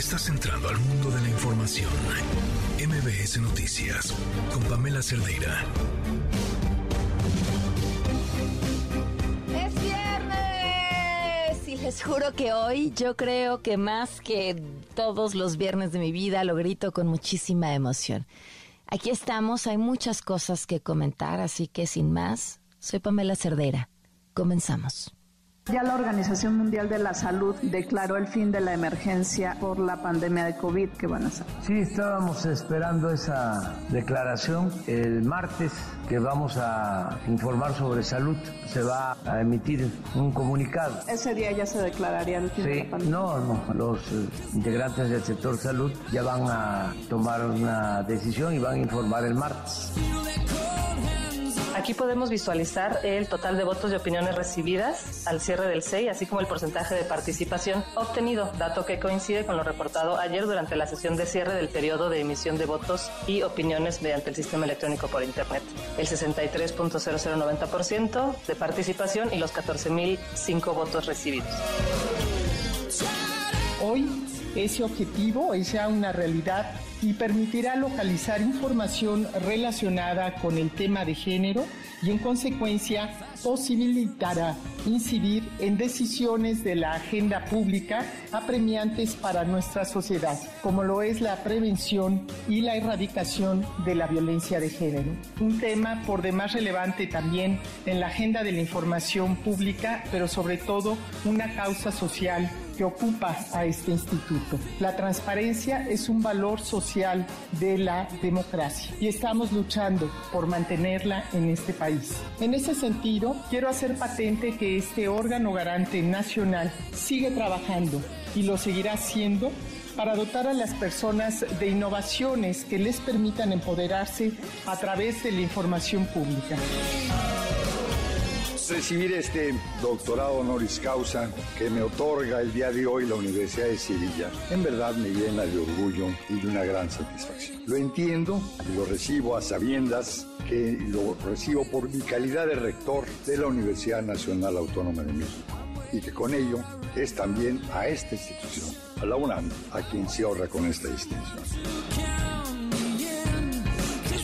Estás entrando al mundo de la información. MBS Noticias con Pamela Cerdeira. Es viernes y les juro que hoy yo creo que más que todos los viernes de mi vida lo grito con muchísima emoción. Aquí estamos, hay muchas cosas que comentar, así que sin más, soy Pamela Cerdeira. Comenzamos. Ya la Organización Mundial de la Salud declaró el fin de la emergencia por la pandemia de COVID que van a hacer. Sí, estábamos esperando esa declaración el martes que vamos a informar sobre salud. Se va a emitir un comunicado. Ese día ya se declararía el fin sí, de la pandemia. No, no, los eh, integrantes del sector salud ya van a tomar una decisión y van a informar el martes. Aquí podemos visualizar el total de votos y opiniones recibidas al cierre del CEI, así como el porcentaje de participación obtenido, dato que coincide con lo reportado ayer durante la sesión de cierre del periodo de emisión de votos y opiniones mediante el sistema electrónico por Internet. El 63.0090% de participación y los 14.005 votos recibidos. Hoy ese objetivo es ya una realidad y permitirá localizar información relacionada con el tema de género y en consecuencia posibilitará incidir en decisiones de la agenda pública apremiantes para nuestra sociedad, como lo es la prevención y la erradicación de la violencia de género. Un tema por demás relevante también en la agenda de la información pública, pero sobre todo una causa social que ocupa a este instituto. La transparencia es un valor social de la democracia y estamos luchando por mantenerla en este país. En ese sentido, quiero hacer patente que este órgano garante nacional sigue trabajando y lo seguirá haciendo para dotar a las personas de innovaciones que les permitan empoderarse a través de la información pública recibir este doctorado honoris causa que me otorga el día de hoy la Universidad de Sevilla, en verdad me llena de orgullo y de una gran satisfacción. Lo entiendo y lo recibo a sabiendas que lo recibo por mi calidad de rector de la Universidad Nacional Autónoma de México y que con ello es también a esta institución, a la UNAM, a quien se honra con esta distinción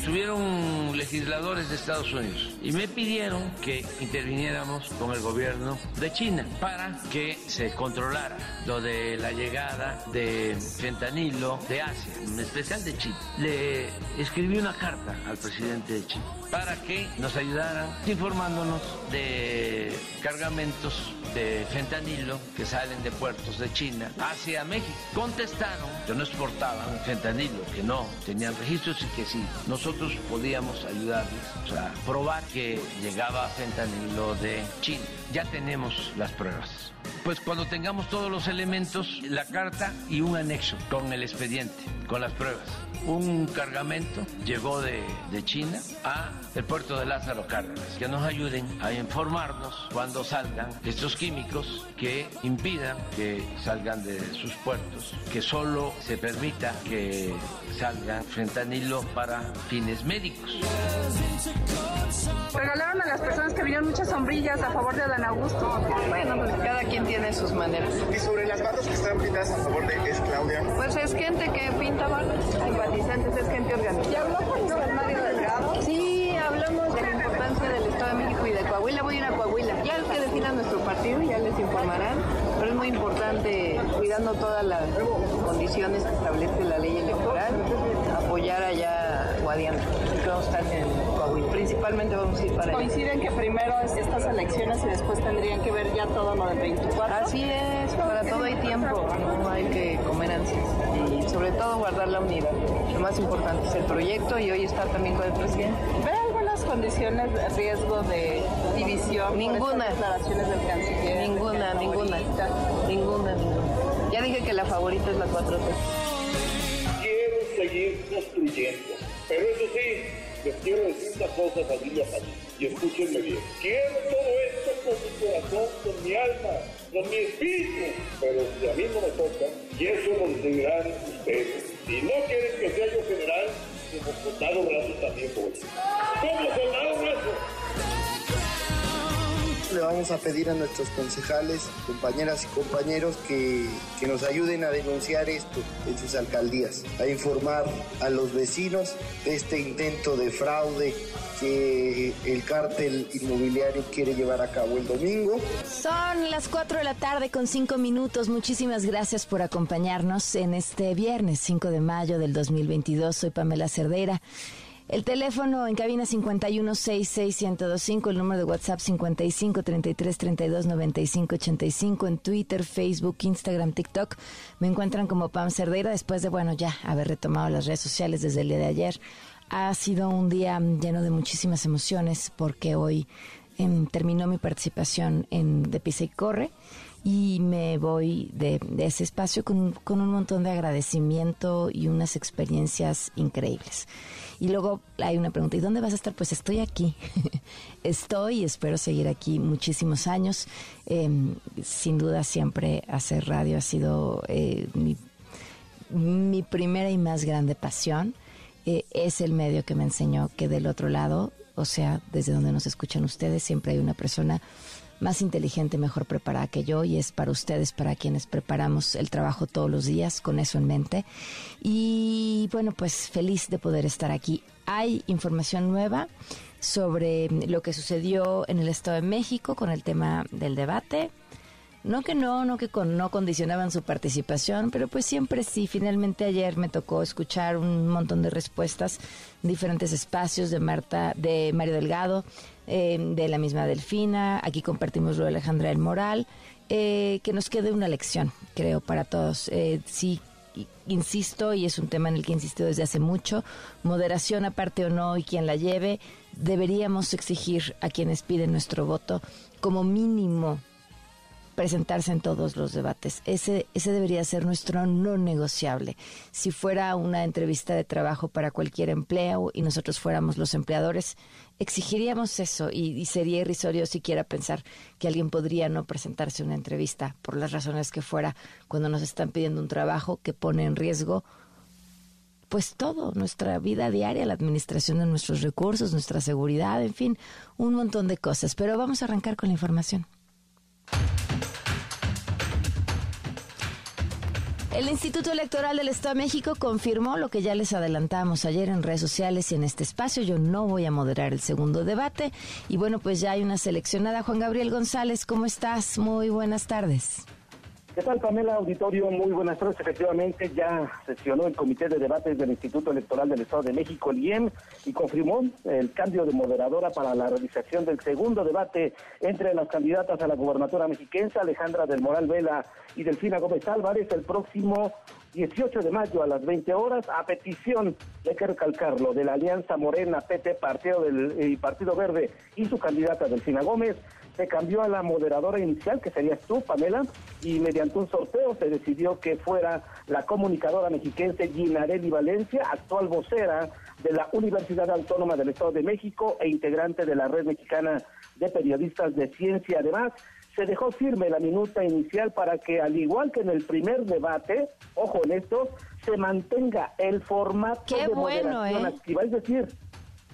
estuvieron legisladores de Estados Unidos y me pidieron que interviniéramos con el gobierno de China para que se controlara lo de la llegada de fentanilo de Asia, en especial de China. Le escribí una carta al presidente de China para que nos ayudaran informándonos de cargamentos de fentanilo que salen de puertos de China hacia México. Contestaron que no exportaban fentanilo, que no tenían registros y que sí, nosotros podíamos ayudarles a probar que llegaba fentanilo de China. Ya tenemos las pruebas. Pues cuando tengamos todos los elementos, la carta y un anexo con el expediente, con las pruebas. Un cargamento llegó de, de China a el puerto de Lázaro Cárdenas, que nos ayuden a informarnos cuando salgan estos químicos que impidan que salgan de sus puertos, que solo se permita que salgan fentanilo para fines médicos. Regalaron a las personas que vinieron muchas sombrillas a favor de Adán Augusto. Bueno, pues cada quien tiene sus maneras. ¿Y sobre las barras que están pintadas a favor de es Claudia? Pues es gente que pinta barras, simpatizantes, es gente organizada. ¿Ya habló con Mario Delgado? Sí, hablamos de la importancia del Estado de México y de Coahuila. Voy a ir a Coahuila. Ya que defina nuestro partido ya les informarán, pero es muy importante, cuidando todas las condiciones que establece la ley electoral, apoyar allá Guadiana. Estar en Coahuila. Principalmente vamos a ir para allá. Coinciden que primero es estas elecciones y después tendrían que ver ya todo lo de 24. Así es, para todo hay tiempo, no hay que comer ansias y sobre todo guardar la unidad. Lo más importante es el proyecto y hoy estar también con el presidente. ¿Ve algunas condiciones de riesgo de división? Ninguna. declaraciones del canciller. Ninguna, ninguna. Ninguna, ninguna. Ya dije que la favorita es la 4T. Quiero seguir construyendo, pero eso sí, quiero decir una cosa familia familia, y escúchenme bien. Quiero todo esto con mi corazón, con mi alma, con mi espíritu, pero si a mí no me toca, y eso lo decidirán ustedes. Si no quieren que sea yo general, como soldado brazo también voy. Como soldado brazo. Le vamos a pedir a nuestros concejales, compañeras y compañeros que, que nos ayuden a denunciar esto en sus alcaldías, a informar a los vecinos de este intento de fraude que el cártel inmobiliario quiere llevar a cabo el domingo. Son las 4 de la tarde con 5 minutos. Muchísimas gracias por acompañarnos en este viernes 5 de mayo del 2022. Soy Pamela Cerdera. El teléfono en cabina 5166125, el número de WhatsApp 5533329585, en Twitter, Facebook, Instagram, TikTok. Me encuentran como Pam Cerdeira después de, bueno, ya haber retomado las redes sociales desde el día de ayer. Ha sido un día lleno de muchísimas emociones porque hoy em, terminó mi participación en De Pisa y Corre y me voy de, ese espacio con, con, un montón de agradecimiento y unas experiencias increíbles. Y luego hay una pregunta, ¿y dónde vas a estar? Pues estoy aquí. estoy y espero seguir aquí muchísimos años. Em, sin duda siempre hacer radio ha sido eh, mi, mi, primera y más grande pasión. Eh, es el medio que me enseñó que del otro lado, o sea, desde donde nos escuchan ustedes, siempre hay una persona más inteligente, mejor preparada que yo y es para ustedes, para quienes preparamos el trabajo todos los días con eso en mente. Y bueno, pues feliz de poder estar aquí. Hay información nueva sobre lo que sucedió en el Estado de México con el tema del debate. No que no, no que con, no condicionaban su participación, pero pues siempre sí. Finalmente ayer me tocó escuchar un montón de respuestas, diferentes espacios de Marta, de Mario Delgado, eh, de la misma Delfina. Aquí compartimos lo de Alejandra del Moral. Eh, que nos quede una lección, creo, para todos. Eh, sí, insisto, y es un tema en el que insisto desde hace mucho, moderación aparte o no y quien la lleve, deberíamos exigir a quienes piden nuestro voto como mínimo presentarse en todos los debates. Ese, ese debería ser nuestro no negociable. Si fuera una entrevista de trabajo para cualquier empleo y nosotros fuéramos los empleadores, exigiríamos eso y, sería irrisorio siquiera pensar que alguien podría no presentarse a una entrevista por las razones que fuera cuando nos están pidiendo un trabajo que pone en riesgo pues todo, nuestra vida diaria, la administración de nuestros recursos, nuestra seguridad, en fin, un montón de cosas. Pero vamos a arrancar con la información. El Instituto Electoral del Estado de México confirmó lo que ya les adelantamos ayer en redes sociales y en este espacio. Yo no voy a moderar el segundo debate. Y bueno, pues ya hay una seleccionada. Juan Gabriel González, ¿cómo estás? Muy buenas tardes. ¿Qué tal, Pamela Auditorio? Muy buenas tardes. Efectivamente, ya sesionó el Comité de Debates del Instituto Electoral del Estado de México, el IEM, y confirmó el cambio de moderadora para la realización del segundo debate entre las candidatas a la gubernatura mexiquense, Alejandra del Moral Vela y Delfina Gómez Álvarez, el próximo 18 de mayo a las 20 horas, a petición, hay que recalcarlo, de la Alianza Morena, PT, Partido, del, Partido Verde y su candidata Delfina Gómez, se cambió a la moderadora inicial, que serías tú, Pamela, y mediante un sorteo se decidió que fuera la comunicadora mexiquense Ginarelli Valencia, actual vocera de la Universidad Autónoma del Estado de México e integrante de la Red Mexicana de Periodistas de Ciencia. Además, se dejó firme la minuta inicial para que, al igual que en el primer debate, ojo en esto, se mantenga el formato de moderación ¿eh? activa, es decir,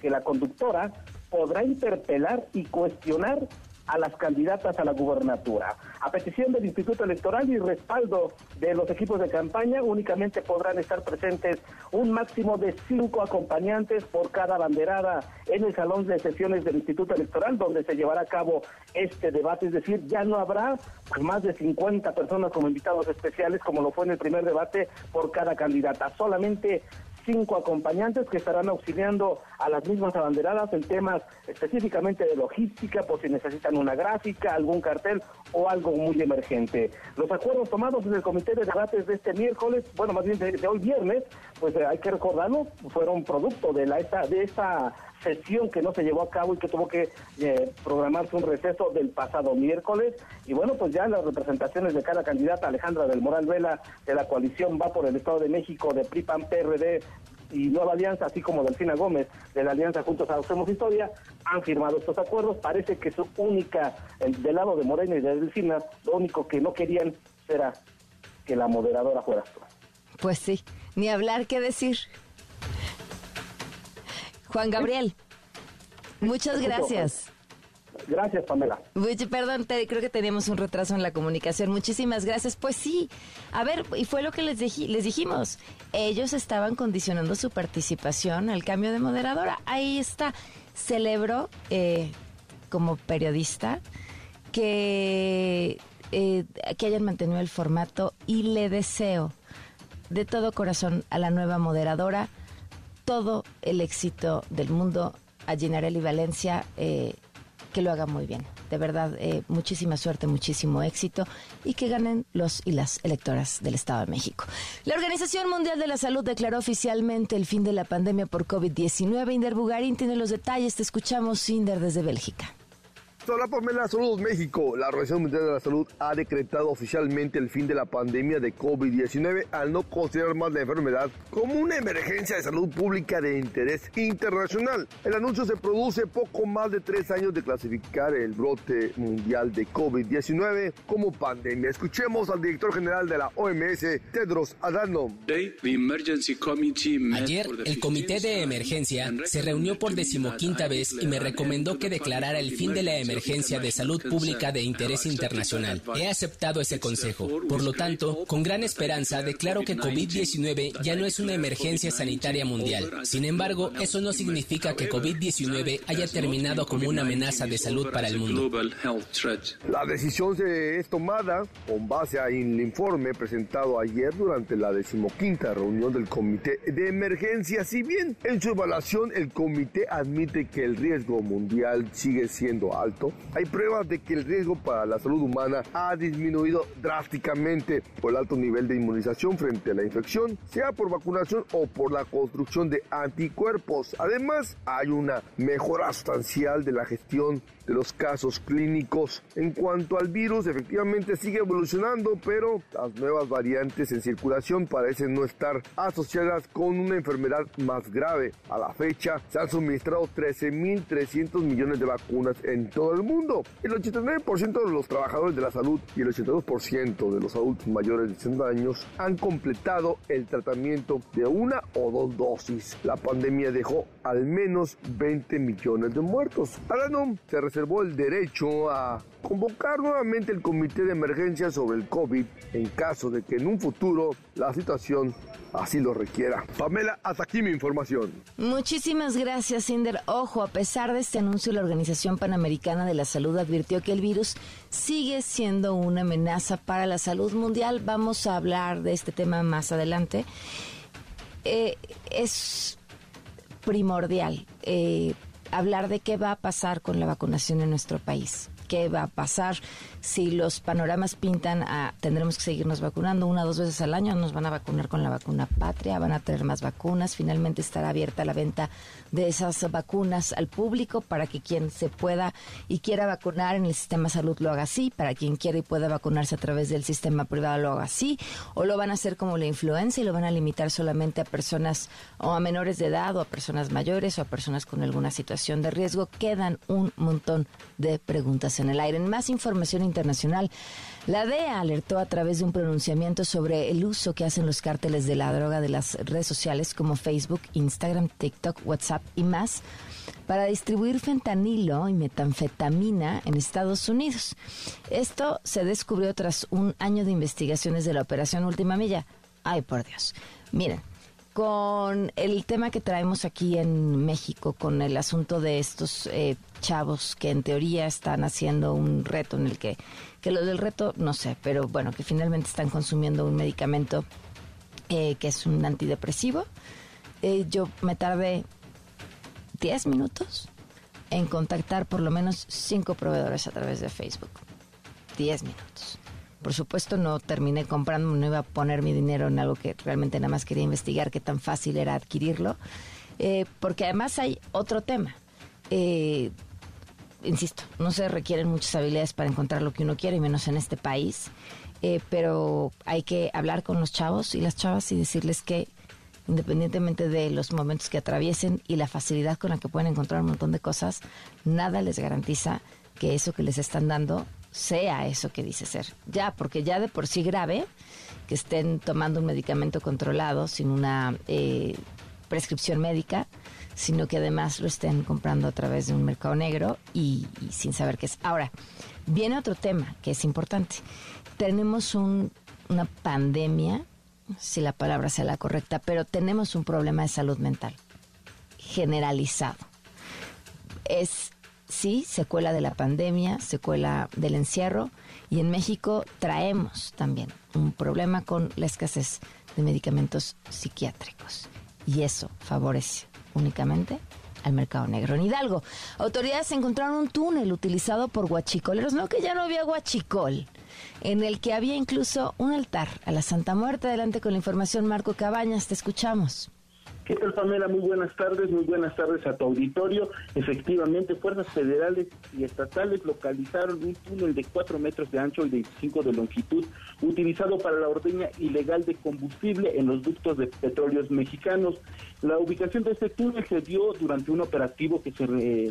que la conductora podrá interpelar y cuestionar a las candidatas a la gubernatura. A petición del Instituto Electoral y respaldo de los equipos de campaña, únicamente podrán estar presentes un máximo de cinco acompañantes por cada banderada en el salón de sesiones del Instituto Electoral, donde se llevará a cabo este debate. Es decir, ya no habrá más de 50 personas como invitados especiales, como lo fue en el primer debate, por cada candidata. Solamente cinco acompañantes que estarán auxiliando a las mismas abanderadas en temas específicamente de logística, por si necesitan una gráfica, algún cartel o algo muy emergente. Los acuerdos tomados en el comité de debates de este miércoles, bueno, más bien de, hoy viernes, pues eh, hay que recordarlo, fueron producto de la esta, de esta sesión que no se llevó a cabo y que tuvo que eh, programarse un receso del pasado miércoles. Y bueno, pues ya las representaciones de cada candidata, Alejandra del Moral Vela, de la coalición Va por el Estado de México, de PRIPAN, PRD, y Nueva Alianza, así como Delfina Gómez de la Alianza Juntos Hacemos Historia, han firmado estos acuerdos. Parece que su única, del lado de Morena y de Delfina, lo único que no querían era que la moderadora fuera tú. Pues sí, ni hablar que decir. Juan Gabriel, muchas gracias. Gracias, Pamela. perdón, creo que teníamos un retraso en la comunicación. Muchísimas gracias. Pues sí, a ver, y fue lo que les, les dijimos. Ellos estaban condicionando su participación al cambio de moderadora. Ahí está. Celebro eh, como periodista que, eh, que hayan mantenido el formato y le deseo de todo corazón a la nueva moderadora todo el éxito del mundo a Ginarelli Valencia, eh, que lo haga muy bien. De verdad, eh, muchísima suerte, muchísimo éxito y que ganen los y las electoras del Estado de México. La Organización Mundial de la Salud declaró oficialmente el fin de la pandemia por COVID-19. Inder Bugarín tiene los detalles. Te escuchamos, Inder, desde Bélgica. Hola Pamela, saludos México. La Organización Mundial de la Salud ha decretado oficialmente el fin de la pandemia de COVID-19 al no considerar más la enfermedad como una emergencia de salud pública de interés internacional. El anuncio se produce poco más de tres años de clasificar el brote mundial de COVID-19 como pandemia. Escuchemos al director general de la OMS, Tedros Adhanom. Ayer, el comité de emergencia se reunió por decimoquinta vez y me recomendó que declarara el fin de la emergencia emergencia de salud pública de interés internacional. He aceptado ese consejo. Por lo tanto, con gran esperanza declaro que COVID-19 ya no es una emergencia sanitaria mundial. Sin embargo, eso no significa que COVID-19 haya terminado como una amenaza de salud para el mundo. La decisión se es tomada con base al informe presentado ayer durante la decimoquinta reunión del Comité de Emergencia. Si bien en su evaluación el comité admite que el riesgo mundial sigue siendo alto, hay pruebas de que el riesgo para la salud humana ha disminuido drásticamente por el alto nivel de inmunización frente a la infección, sea por vacunación o por la construcción de anticuerpos. Además, hay una mejora sustancial de la gestión de los casos clínicos. En cuanto al virus, efectivamente sigue evolucionando, pero las nuevas variantes en circulación parecen no estar asociadas con una enfermedad más grave. A la fecha, se han suministrado 13.300 millones de vacunas en todo el mundo. El 89% de los trabajadores de la salud y el 82% de los adultos mayores de 60 años han completado el tratamiento de una o dos dosis. La pandemia dejó al menos 20 millones de muertos. Alanom se reservó el derecho a convocar nuevamente el comité de emergencia sobre el COVID en caso de que en un futuro la situación así lo requiera. Pamela, hasta aquí mi información. Muchísimas gracias, Inder. Ojo, a pesar de este anuncio, la Organización Panamericana de la Salud advirtió que el virus sigue siendo una amenaza para la salud mundial. Vamos a hablar de este tema más adelante. Eh, es primordial eh, hablar de qué va a pasar con la vacunación en nuestro país, qué va a pasar si los panoramas pintan a tendremos que seguirnos vacunando una o dos veces al año, nos van a vacunar con la vacuna patria, van a tener más vacunas, finalmente estará abierta la venta de esas vacunas al público para que quien se pueda y quiera vacunar en el sistema de salud lo haga así, para quien quiera y pueda vacunarse a través del sistema privado lo haga así, o lo van a hacer como la influenza y lo van a limitar solamente a personas o a menores de edad o a personas mayores o a personas con alguna situación de riesgo. Quedan un montón de preguntas en el aire. En más información internacional, la DEA alertó a través de un pronunciamiento sobre el uso que hacen los cárteles de la droga de las redes sociales como Facebook, Instagram, TikTok, WhatsApp y más para distribuir fentanilo y metanfetamina en Estados Unidos. Esto se descubrió tras un año de investigaciones de la Operación Última Milla. Ay, por Dios. Miren, con el tema que traemos aquí en México, con el asunto de estos eh, chavos que en teoría están haciendo un reto en el que, que lo del reto no sé, pero bueno, que finalmente están consumiendo un medicamento eh, que es un antidepresivo. Eh, yo me tardé 10 minutos en contactar por lo menos 5 proveedores a través de Facebook. 10 minutos. Por supuesto no terminé comprando, no iba a poner mi dinero en algo que realmente nada más quería investigar qué tan fácil era adquirirlo, eh, porque además hay otro tema. Eh, insisto, no se requieren muchas habilidades para encontrar lo que uno quiere, y menos en este país, eh, pero hay que hablar con los chavos y las chavas y decirles que independientemente de los momentos que atraviesen y la facilidad con la que pueden encontrar un montón de cosas, nada les garantiza que eso que les están dando sea eso que dice ser. Ya, porque ya de por sí grave que estén tomando un medicamento controlado sin una eh, prescripción médica, sino que además lo estén comprando a través de un mercado negro y, sin saber qué es. Ahora, viene otro tema que es importante. Tenemos una pandemia, si la palabra sea la correcta, pero tenemos un problema de salud mental generalizado. Es, sí, secuela de la pandemia, secuela del encierro, y en México traemos también un problema con la escasez de medicamentos psiquiátricos. Y eso favorece únicamente al mercado negro. En Hidalgo, autoridades encontraron un túnel utilizado por guachicoleros, no que ya no había guachicol, en el que había incluso un altar a la Santa Muerte. Adelante con la información, Marco Cabañas, te escuchamos. ¿Qué tal, Pamela? Muy buenas tardes, muy buenas tardes a tu auditorio. Efectivamente, fuerzas federales y estatales localizaron un túnel de 4 metros de ancho y 25 de longitud utilizado para la ordeña ilegal de combustible en los ductos de petróleos mexicanos. La ubicación de este túnel se dio durante un operativo que se,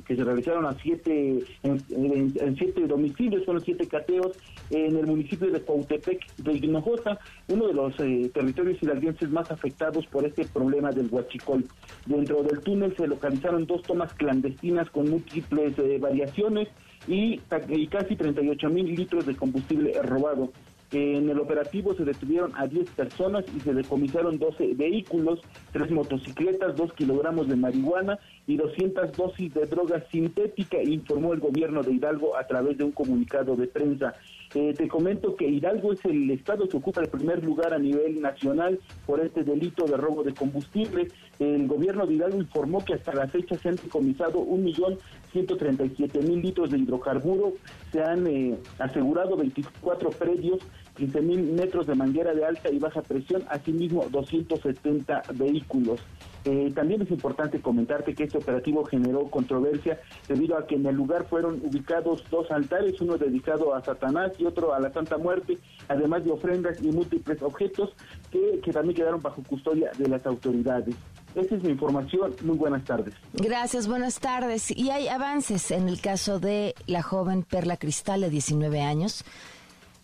que se realizaron a siete, en, siete domicilios, fueron siete cateos en el municipio de Cuautepec de Hinojosa, uno de los eh, territorios hidalguenses más afectados por este problema del huachicol. Dentro del túnel se localizaron dos tomas clandestinas con múltiples eh, variaciones y, y casi 38 mil litros de combustible robado. En el operativo se detuvieron a 10 personas y se decomisaron 12 vehículos, 3 motocicletas, 2 kilogramos de marihuana y 200 dosis de droga sintética, informó el gobierno de Hidalgo a través de un comunicado de prensa. Eh, te comento que Hidalgo es el estado que ocupa el primer lugar a nivel nacional por este delito de robo de combustible. El gobierno de Hidalgo informó que hasta la fecha se han decomisado 1.137.000 litros de hidrocarburo, se han eh, asegurado 24 predios 15.000 metros de manguera de alta y baja presión, asimismo 270 vehículos. Eh, también es importante comentarte que este operativo generó controversia debido a que en el lugar fueron ubicados dos altares, uno dedicado a Satanás y otro a la Santa Muerte, además de ofrendas y múltiples objetos que, que también quedaron bajo custodia de las autoridades. Esa es mi información. Muy buenas tardes. Gracias, buenas tardes. Y hay avances en el caso de la joven Perla Cristal de 19 años.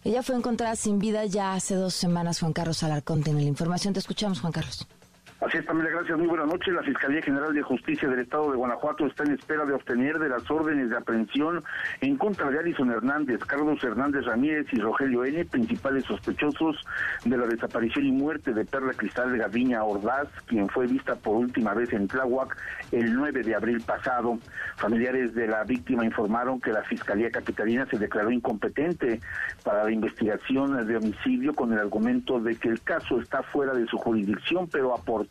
Ella fue encontrada sin vida ya hace dos semanas. Juan Carlos Alarcón tiene la información. Te escuchamos, Juan Carlos. Así es, Pamela, gracias. Muy buenas noches. La Fiscalía General de Justicia del Estado de Guanajuato está en espera de obtener de las órdenes de aprehensión en contra de Alison Hernández, Carlos Hernández Ramírez y Rogelio N., principales sospechosos de la desaparición y muerte de Perla Cristal de Gaviña Ordaz, quien fue vista por última vez en Tláhuac el 9 de abril pasado. Familiares de la víctima informaron que la Fiscalía Capitalina se declaró incompetente para la investigación de homicidio con el argumento de que el caso está fuera de su jurisdicción, pero aportó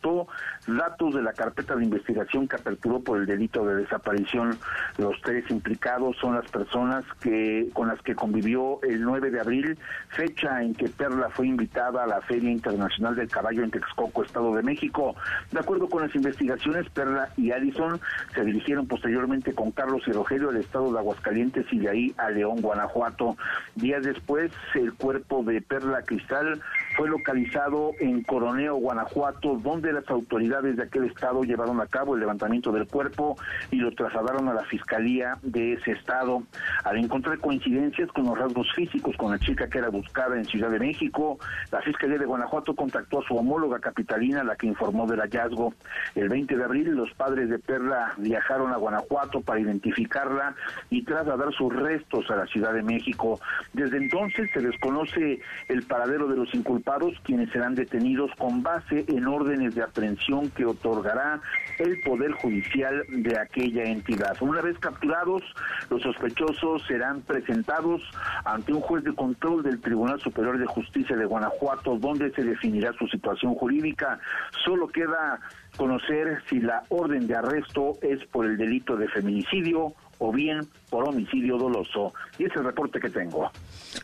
datos de la carpeta de investigación que aperturó por el delito de desaparición. Los tres implicados son las personas que con las que convivió el 9 de abril, fecha en que Perla fue invitada a la Feria Internacional del Caballo en Texcoco, Estado de México. De acuerdo con las investigaciones, Perla y Addison se dirigieron posteriormente con Carlos y Rogelio al estado de Aguascalientes y de ahí a León, Guanajuato. Días después, el cuerpo de Perla Cristal fue localizado en Coroneo, Guanajuato, donde las autoridades de aquel estado llevaron a cabo el levantamiento del cuerpo y lo trasladaron a la fiscalía de ese estado. Al encontrar coincidencias con los rasgos físicos con la chica que era buscada en Ciudad de México, la fiscalía de Guanajuato contactó a su homóloga capitalina, la que informó del hallazgo. El 20 de abril, los padres de Perla viajaron a Guanajuato para identificarla y trasladar sus restos a la Ciudad de México. Desde entonces se desconoce el paradero de los inculpados quienes serán detenidos con base en órdenes de aprehensión que otorgará el Poder Judicial de aquella entidad. Una vez capturados, los sospechosos serán presentados ante un juez de control del Tribunal Superior de Justicia de Guanajuato, donde se definirá su situación jurídica. Solo queda conocer si la orden de arresto es por el delito de feminicidio o bien por homicidio doloso. Y ese es el reporte que tengo.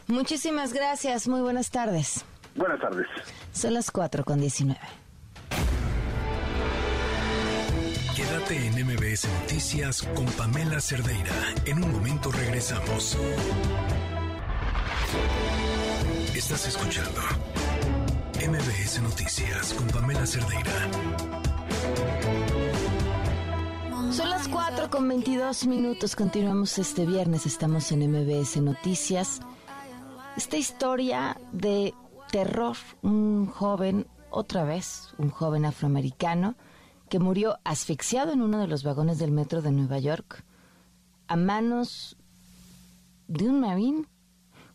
Muchísimas gracias. Muy buenas tardes. Buenas tardes. Son las 4 con 19. Quédate en MBS Noticias con Pamela Cerdeira. En un momento regresamos. Estás escuchando MBS Noticias con Pamela Cerdeira. Son las 4 con 22 minutos. Continuamos este viernes. Estamos en MBS Noticias. Esta historia de terror, un joven, otra vez, un joven afroamericano, que murió asfixiado en uno de los vagones del metro de Nueva York a manos de un marín.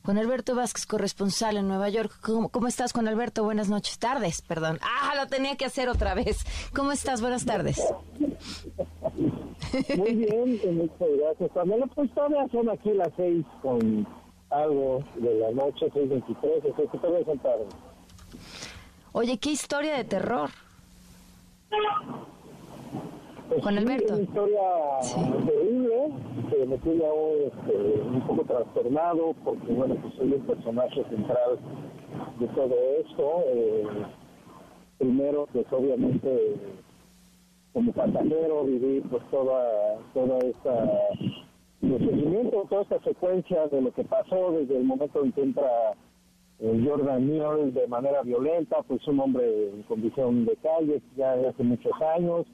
Juan Alberto Vázquez, corresponsal en Nueva York. ¿Cómo, ¿Cómo, estás, Juan Alberto? Buenas noches, tardes, perdón. Ah, lo tenía que hacer otra vez. ¿Cómo estás? Buenas tardes. Muy bien, muchas gracias. Pamela, pues todavía son aquí las seis con algo de la noche, seis veintitrés, así que todavía son tarde. Oye, qué historia de terror. Pues Juan sí, Alberto. una historia terrible, que me tiene aún este, un poco trastornado, porque bueno, pues soy el personaje central de todo esto. Eh, primero, pues obviamente, como pasajero viví pues toda, toda esta el seguimiento, toda esta secuencia de lo que pasó desde el momento en que entra eh, Jordan Muir de manera violenta, pues un hombre en condición de calle ya de hace muchos años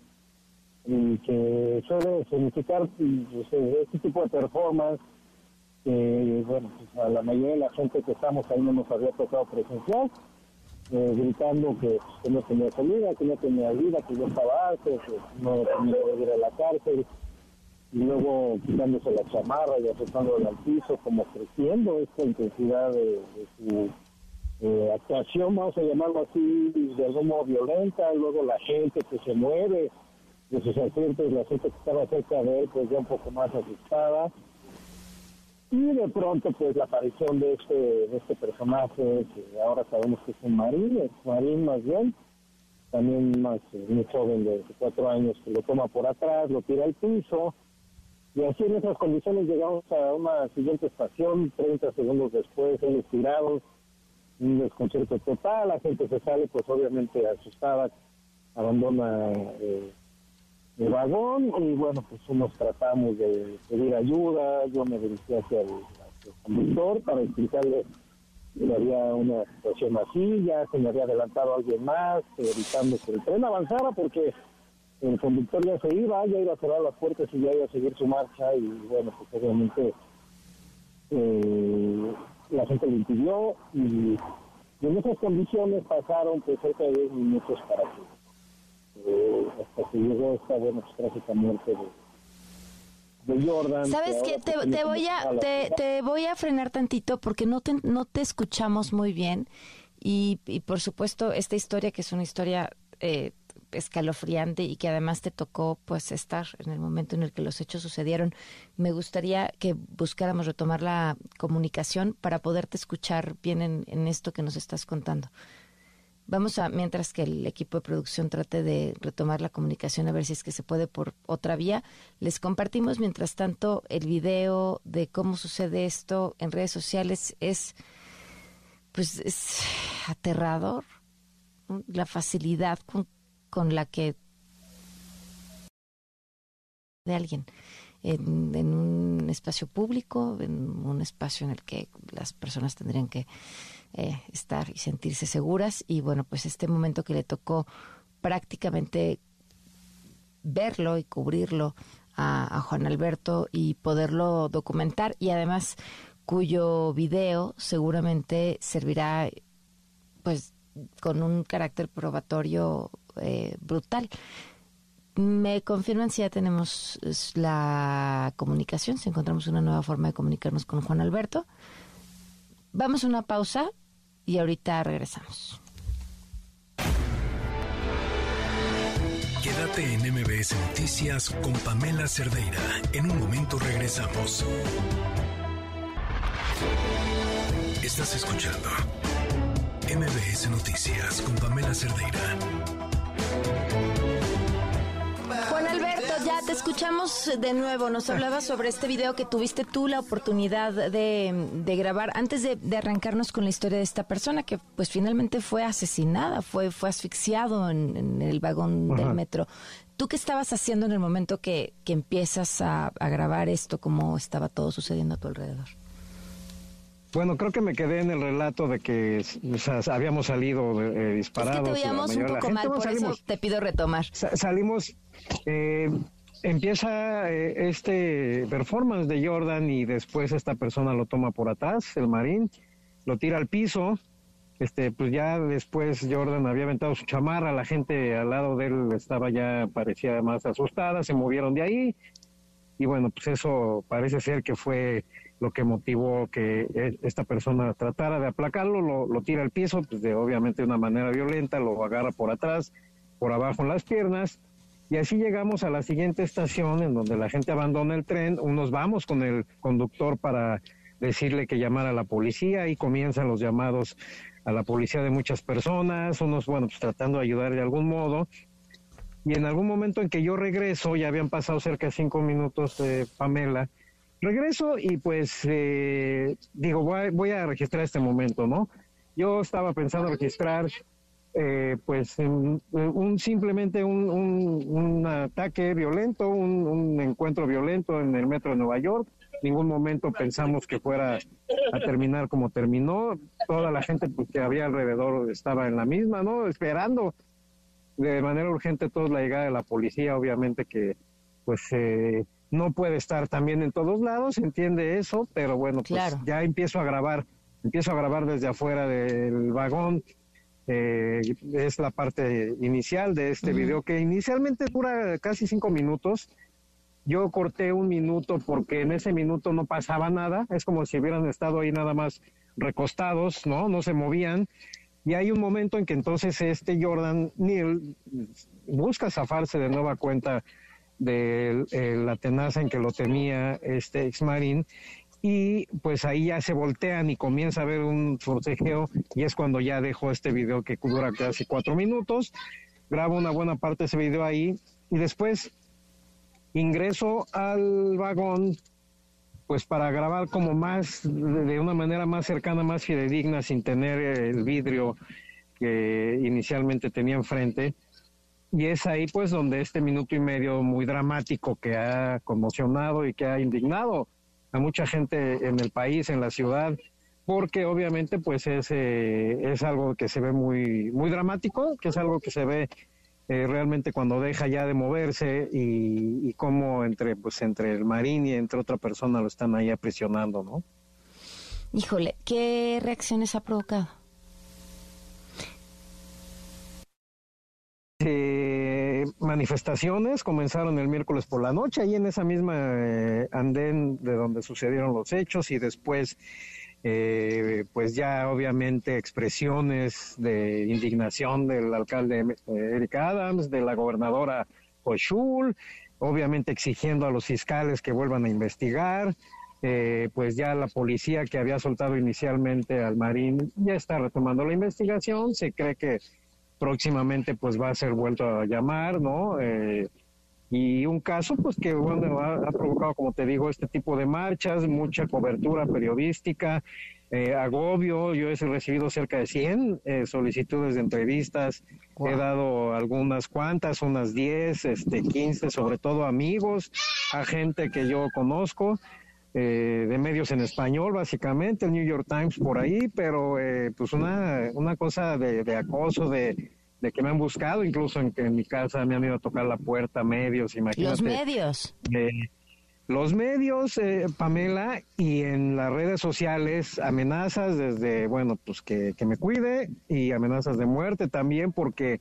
y que suele significar pues, este tipo de performance que, bueno, pues, a la mayoría de la gente que estamos ahí no nos había tocado presenciar, eh, gritando que, que, no tenía comida, que no tenía vida, que yo estaba alto, que no tenía que ir a la cárcel, y luego quitándose la chamarra y azotándole al piso, como creciendo esta intensidad de, su eh, actuación, vamos a llamarlo así, de algún modo violenta, luego la gente que se mueve, de sus asientos, la gente que estaba cerca de él, pues ya un poco más asustada. Y de pronto, pues la aparición de este, de este personaje, que ahora sabemos que es un marín, es marín más bien, también más eh, muy joven de 24 años, que lo toma por atrás, lo tira al piso, y así en esas condiciones llegamos a una siguiente estación, 30 segundos después, él estirado, un desconcierto total, la gente se sale, pues obviamente asustada, abandona eh, el vagón y bueno, pues nos tratamos de pedir ayuda, yo me dirigí hacia el, hacia el conductor para explicarle que había una situación así, ya se me había adelantado alguien más, evitando que el tren avanzara porque el conductor ya se iba, ya iba a cerrar las puertas y ya iba a seguir su marcha y bueno, pues obviamente eh, la gente lo impidió y, y en esas condiciones pasaron pues cerca de 10 minutos para que eh, hasta que llegó esta bueno pues, trágica muerte de, de Jordan. ¿Sabes que qué? Te, te, voy a, te, te, voy a frenar tantito porque no te, no te escuchamos muy bien y, y por supuesto esta historia que es una historia eh, escalofriante y que además te tocó pues estar en el momento en el que los hechos sucedieron. Me gustaría que buscáramos retomar la comunicación para poderte escuchar bien en, esto que nos estás contando. Vamos a, mientras que el equipo de producción trate de retomar la comunicación, a ver si es que se puede por otra vía, les compartimos mientras tanto el video de cómo sucede esto en redes sociales. Es, pues, es aterrador la facilidad con, con la que de alguien en, un espacio público, en un espacio en el que las personas tendrían que eh, estar y sentirse seguras. Y bueno, pues este momento que le tocó prácticamente verlo y cubrirlo a Juan Alberto y poderlo documentar y además cuyo video seguramente servirá pues con un carácter probatorio eh, brutal. Me confirman si ya tenemos la comunicación, si encontramos una nueva forma de comunicarnos con Juan Alberto. Vamos a una pausa y ahorita regresamos. Quédate en MBS Noticias con Pamela Cerdeira. En un momento regresamos. Estás escuchando MBS Noticias con Pamela Cerdeira. Juan Alberto, ya te escuchamos de nuevo. Nos hablabas sobre este video que tuviste tú la oportunidad de, de grabar antes de, de, arrancarnos con la historia de esta persona que pues finalmente fue asesinada, fue, fue asfixiado en, en el vagón Ajá. del metro. ¿Tú qué estabas haciendo en el momento que, que empiezas a, a grabar esto? ¿Cómo estaba todo sucediendo a tu alrededor? Bueno, creo que me quedé en el relato de que o sea, habíamos salido eh, disparados. Es que te oíamos un poco mal, por salimos, eso te pido retomar. Sa salimos, eh, empieza eh, este performance de Jordan y después esta persona lo toma por atrás, el marín, lo tira al piso, Este, pues ya después Jordan había aventado su chamarra, la gente al lado de él estaba ya, parecía más asustada, se movieron de ahí, y bueno, pues eso parece ser que fue lo que motivó que e, esta persona tratara de aplacarlo, lo, tira al piso, pues de obviamente de una manera violenta, lo agarra por atrás, por abajo en las piernas, y así llegamos a la siguiente estación en donde la gente abandona el tren, unos vamos con el conductor para decirle que llamara a la policía y comienzan los llamados a la policía de muchas personas, unos, bueno, pues tratando de ayudar de algún modo. Y en algún momento en que yo regreso, ya habían pasado cerca de cinco minutos, de Pamela, regreso y pues eh, digo, voy, voy, a registrar este momento, ¿no? Yo estaba pensando registrar eh, pues un, simplemente un, ataque violento, un, encuentro violento en el metro de Nueva York. Ningún momento pensamos que fuera a terminar como terminó. Toda la gente pues, que había alrededor estaba en la misma, ¿no? Esperando de manera urgente toda la llegada de la policía, obviamente que pues eh, no puede estar también en todos lados, entiende eso, pero bueno, pues ya empiezo a grabar, empiezo a grabar desde afuera del vagón eh, es la parte inicial de este video que inicialmente dura casi cinco minutos. Yo corté un minuto porque en ese minuto no pasaba nada, es como si hubieran estado ahí nada más recostados, ¿no? No se movían. Y hay un momento en que entonces este Jordan Neal busca zafarse de nueva cuenta de la tenaza en que lo tenía este ex marín y pues ahí ya se voltean y comienza a ver un forcejeo y es cuando ya dejo este video que dura casi cuatro minutos, grabo una buena parte de ese video ahí y después ingreso al vagón pues para grabar como más, de una manera más cercana, más fidedigna, sin tener el vidrio que inicialmente tenía enfrente. Y es ahí pues donde este minuto y medio muy dramático que ha conmocionado y que ha indignado a mucha gente en el país, en la ciudad, porque obviamente pues es, eh, es algo que se ve muy, muy dramático, que es algo que se ve eh, realmente cuando deja ya de moverse y, y cómo entre, pues, entre el marín y entre otra persona lo están ahí aprisionando, ¿no? Híjole, ¿qué reacciones ha provocado? Eh, manifestaciones comenzaron el miércoles por la noche, ahí en esa misma eh, andén de donde sucedieron los hechos y después, eh, pues ya obviamente expresiones de indignación del alcalde Eric Adams, de la gobernadora Oshul, obviamente exigiendo a los fiscales que vuelvan a investigar. pues ya la policía que había soltado inicialmente al Marín ya está retomando la investigación. Se cree que próximamente pues va a ser vuelto a llamar, ¿no? Eh, y un caso pues que bueno ha, provocado como te digo este tipo de marchas mucha cobertura periodística eh, agobio. Yo he recibido cerca de 100 eh, solicitudes de entrevistas. He dado algunas cuantas unas 10 este 15 sobre todo amigos a gente que yo conozco eh, de medios en español, básicamente, el New York Times por ahí, pero eh, pues una, una cosa de, acoso, de, que me han buscado, incluso en, en mi casa me han ido a tocar la puerta medios, imagínate. Los medios. los medios, eh, Pamela, y en las redes sociales amenazas desde, bueno, pues que, que me cuide y amenazas de muerte también porque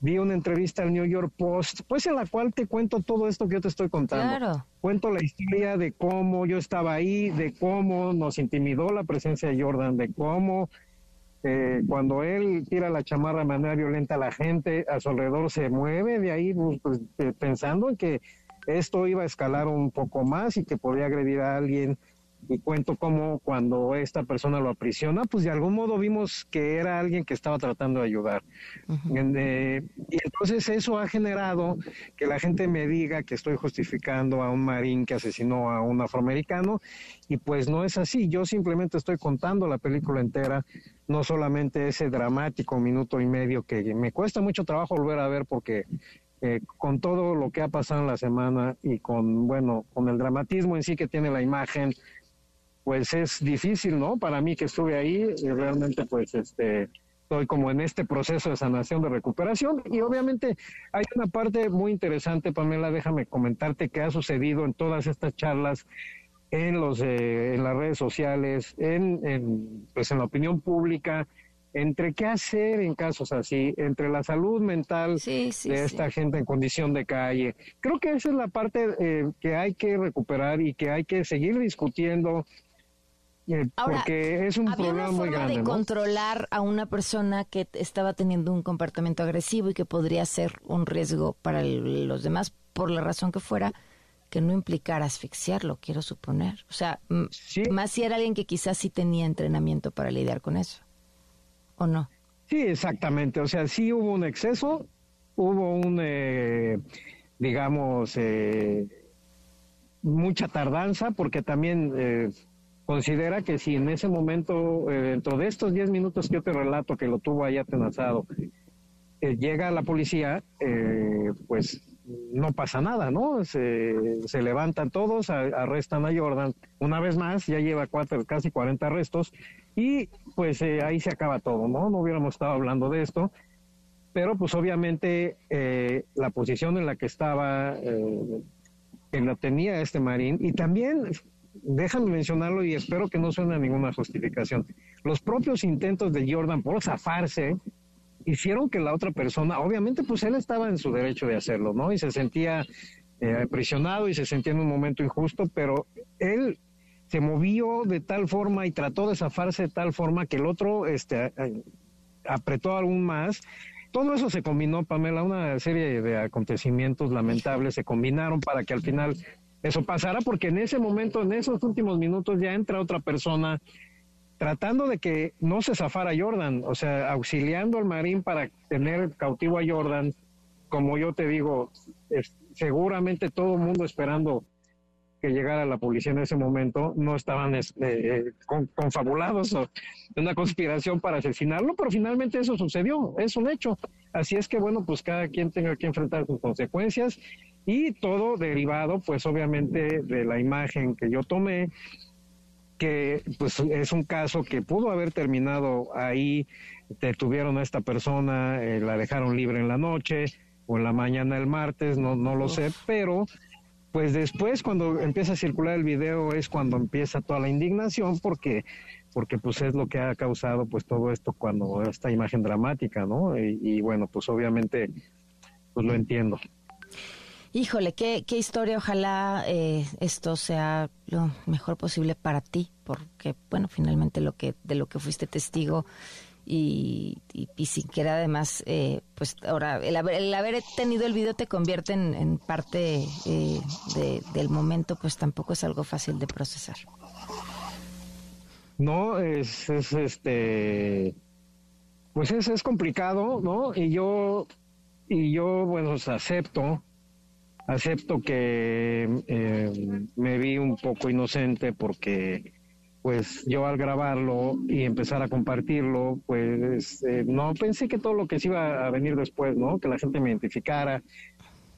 vi una entrevista al New York Post, pues en la cual te cuento todo esto que yo te estoy contando. Claro. Cuento la historia de cómo yo estaba ahí, de cómo nos intimidó la presencia de Jordan, de cómo eh, cuando él tira la chamarra de manera violenta a la gente, a su alrededor se mueve de ahí pues, pues eh, pensando en que esto iba a escalar un poco más y que podía agredir a alguien y cuento cómo cuando esta persona lo aprisiona, pues de algún modo vimos que era alguien que estaba tratando de ayudar. Eh, y entonces eso ha generado que la gente me diga que estoy justificando a un marín que asesinó a un afroamericano y pues no es así, yo simplemente estoy contando la película entera, no solamente ese dramático minuto y medio que me cuesta mucho trabajo volver a ver porque eh, con todo lo que ha pasado en la semana y con, bueno, con el dramatismo en sí que tiene la imagen, pues es difícil, ¿no? Para mí que estuve ahí, y realmente pues este estoy como en este proceso de sanación de recuperación y obviamente hay una parte muy interesante, Pamela, déjame comentarte que ha sucedido en todas estas charlas en los eh, en las redes sociales, en, en, pues en la opinión pública, entre qué hacer en casos así, entre la salud mental de esta gente en condición de calle. Creo que esa es la parte eh, que hay que recuperar y que hay que seguir discutiendo. Eh, porque es un problema muy grande. de controlar a una persona que estaba teniendo un comportamiento agresivo y que podría ser un riesgo para los demás, por la razón que fuera, que no implicara asfixiarlo, quiero suponer. O sea, más si era alguien que quizás sí tenía entrenamiento para lidiar con eso. ¿O no? Sí, exactamente. O sea, sí hubo un exceso, hubo un, eh, digamos, eh, mucha tardanza, porque también eh, considera que si en ese momento, dentro de estos 10 minutos que yo te relato que lo tuvo ahí atenazado, llega la policía, pues no pasa nada, ¿no? Se, se levantan todos, arrestan a Jordan. Una vez más, ya lleva cuatro, casi 40 arrestos y pues eh, ahí se acaba todo, ¿no? No hubiéramos estado hablando de esto, pero pues obviamente eh, la posición en la que estaba, eh, que la tenía este marín y también déjame mencionarlo y espero que no suene a ninguna justificación. Los propios intentos de Jordan por zafarse hicieron que la otra persona, obviamente pues él estaba en su derecho de hacerlo, ¿no? Y se sentía eh, y se sentía en un momento injusto, pero él se movió de tal forma y trató de zafarse de tal forma que el otro este, apretó aún más. Todo eso se combinó, Pamela, una serie de acontecimientos lamentables se combinaron para que al final eso pasara, porque en ese momento, en esos últimos minutos, ya entra otra persona tratando de que no se zafara Jordan, o sea, auxiliando al marín para tener cautivo a Jordan, como yo te digo, seguramente todo el mundo esperando que llegara la policía en ese momento, no estaban este, confabulados o una conspiración para asesinarlo, pero finalmente eso sucedió, es un hecho. Así es que, bueno, pues cada quien tenga que enfrentar sus consecuencias y todo derivado, pues obviamente, de la imagen que yo tomé que pues es un caso que pudo haber terminado ahí, detuvieron a esta persona, eh, la dejaron libre en la noche o en la mañana del martes, no, no lo sé, pero pues después cuando empieza a circular el video es cuando empieza toda la indignación porque porque pues es lo que ha causado pues todo esto cuando esta imagen dramática, ¿no? Y, y bueno, pues obviamente pues lo entiendo. Híjole, qué, qué historia. Ojalá eh, esto sea lo mejor posible para ti, porque, bueno, finalmente lo que de lo que fuiste testigo y, y, sin que era además, eh, pues ahora, el haber, tenido el video te convierte en, parte eh, del momento, pues tampoco es algo fácil de procesar. No, es, es este, pues es, es complicado, ¿no? Y yo, y yo, bueno, acepto acepto que eh, me vi un poco inocente porque pues yo al grabarlo y empezar a compartirlo, pues eh, no pensé que todo lo que se iba a venir después, ¿no? Que la gente me identificara.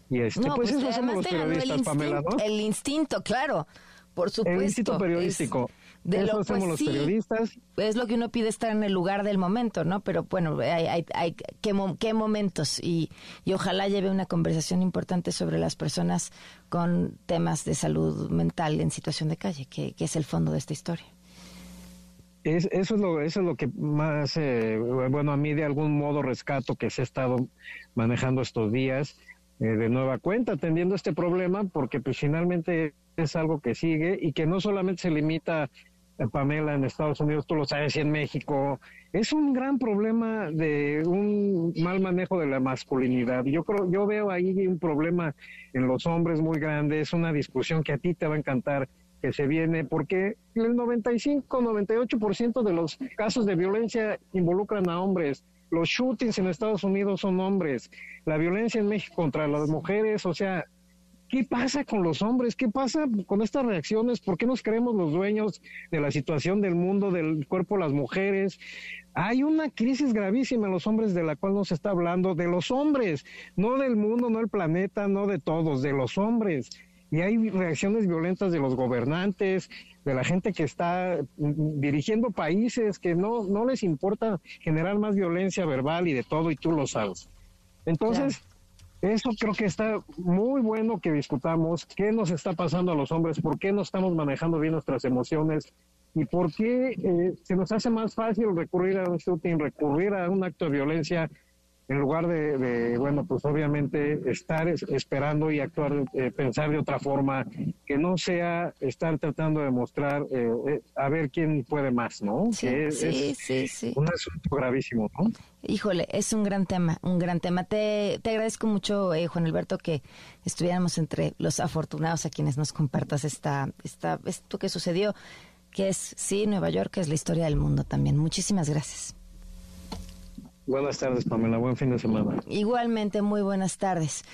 Y este, pues, pues, eso somos los periodistas, Pamela, ¿no? El instinto, claro, por supuesto. El instinto periodístico de Eso lo, hacemos pues los periodistas. Es lo que uno pide estar en el lugar del momento, ¿no? Pero bueno, hay, hay, hay qué, qué, momentos y, y, ojalá lleve una conversación importante sobre las personas con temas de salud mental en situación de calle, que, que es el fondo de esta historia. Es, eso, es lo, eso es lo que más, eh, bueno, a mí de algún modo rescato que se ha estado manejando estos días eh, de nueva cuenta, atendiendo este problema, porque pues finalmente es algo que sigue y que no solamente se limita Pamela, en Estados Unidos, tú lo sabes, y en México, es un gran problema de un mal manejo de la masculinidad. Yo creo, yo veo ahí un problema en los hombres muy grande, es una discusión que a ti te va a encantar que se viene, porque el 95, 98% de los casos de violencia involucran a hombres. Los shootings en Estados Unidos son hombres. La violencia en México contra las mujeres, o sea, ¿Qué pasa con los hombres? ¿Qué pasa con estas reacciones? ¿Por qué nos creemos los dueños de la situación del mundo, del cuerpo de las mujeres? Hay una crisis gravísima en los hombres de la cual no se está hablando, de los hombres, no del mundo, no del planeta, no de todos, de los hombres. Y hay reacciones violentas de los gobernantes, de la gente que está dirigiendo países que no, no les importa generar más violencia verbal y de todo, y tú lo sabes. Entonces, eso creo que está muy bueno que discutamos qué nos está pasando a los hombres, por qué no estamos manejando bien nuestras emociones ¿Y por qué eh, se nos hace más fácil recurrir a un shooting, recurrir a un acto de violencia en lugar de, bueno, pues obviamente estar esperando y actuar, eh, pensar de otra forma, que no sea estar tratando de mostrar eh, eh, a ver quién puede más, ¿no? Sí, sí, sí, sí, Un asunto gravísimo, ¿no? Híjole, es un gran tema, un gran tema. Te, te agradezco mucho, Juan Alberto, que estuviéramos entre los afortunados a quienes nos compartas esta, esta, esto que sucedió, que es, sí, Nueva York, que es la historia del mundo también. Muchísimas gracias. Buenas tardes, Pamela. Buen fin de semana. Igualmente, muy buenas tardes.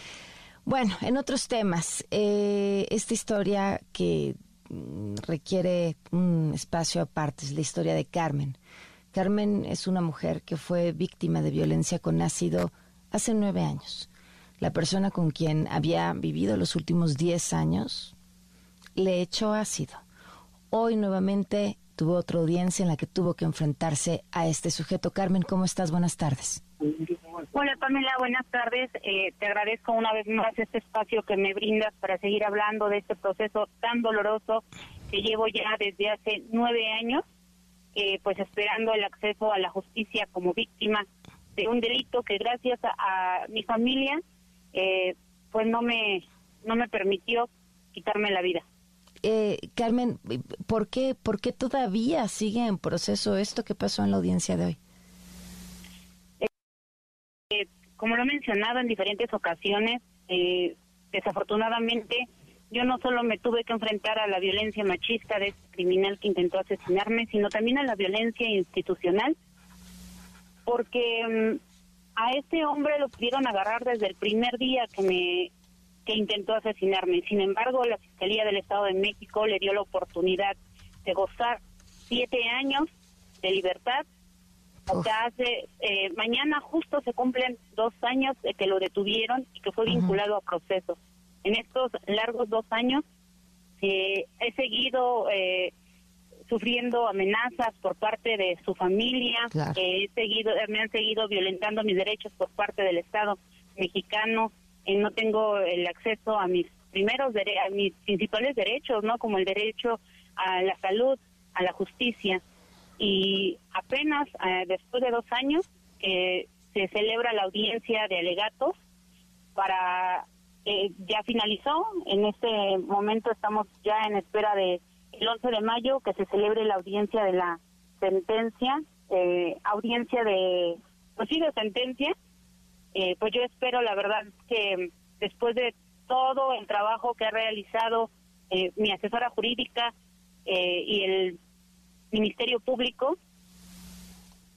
Bueno, en otros temas, eh, esta historia que mm, requiere un espacio aparte es la historia de Carmen. Carmen es una mujer que fue víctima de violencia con ácido hace nueve años. La persona con quien había vivido los últimos diez años le echó ácido. Hoy nuevamente tuvo otra audiencia en la que tuvo que enfrentarse a este sujeto. Carmen, ¿cómo estás? Buenas tardes. Hola Pamela, buenas tardes. Eh, te agradezco una vez más este espacio que me brindas para seguir hablando de este proceso tan doloroso que llevo ya desde hace nueve años, eh, pues esperando el acceso a la justicia como víctima de un delito que gracias a, mi familia, eh, pues no me no me permitió quitarme la vida. Eh, Carmen, ¿por qué, ¿por qué todavía sigue en proceso esto que pasó en la audiencia de hoy? Eh, como lo he mencionado en diferentes ocasiones, eh, desafortunadamente yo no solo me tuve que enfrentar a la violencia machista de este criminal que intentó asesinarme, sino también a la violencia institucional, porque mm, a este hombre lo pudieron agarrar desde el primer día que me que intentó asesinarme. Sin embargo, la Fiscalía del Estado de México le dio la oportunidad de gozar siete años de libertad. O sea, hace, eh, mañana justo se cumplen dos años de que lo detuvieron y que fue vinculado a procesos. En estos largos dos años eh, he seguido eh, sufriendo amenazas por parte de su familia, he seguido, me han seguido violentando mis derechos por parte del Estado mexicano, eh, no tengo el acceso a mis primeros a mis principales derechos, ¿no? Como el derecho a la salud, a la justicia. Y apenas eh, después de dos años que se celebra la audiencia de alegatos para eh, ya finalizó. En este momento estamos ya en espera de el 11 de mayo que se celebre la audiencia de la sentencia, audiencia de pues sí de sentencia eh, pues yo espero, la verdad, que después de todo el trabajo que ha realizado eh, mi asesora jurídica eh, y el Ministerio Público,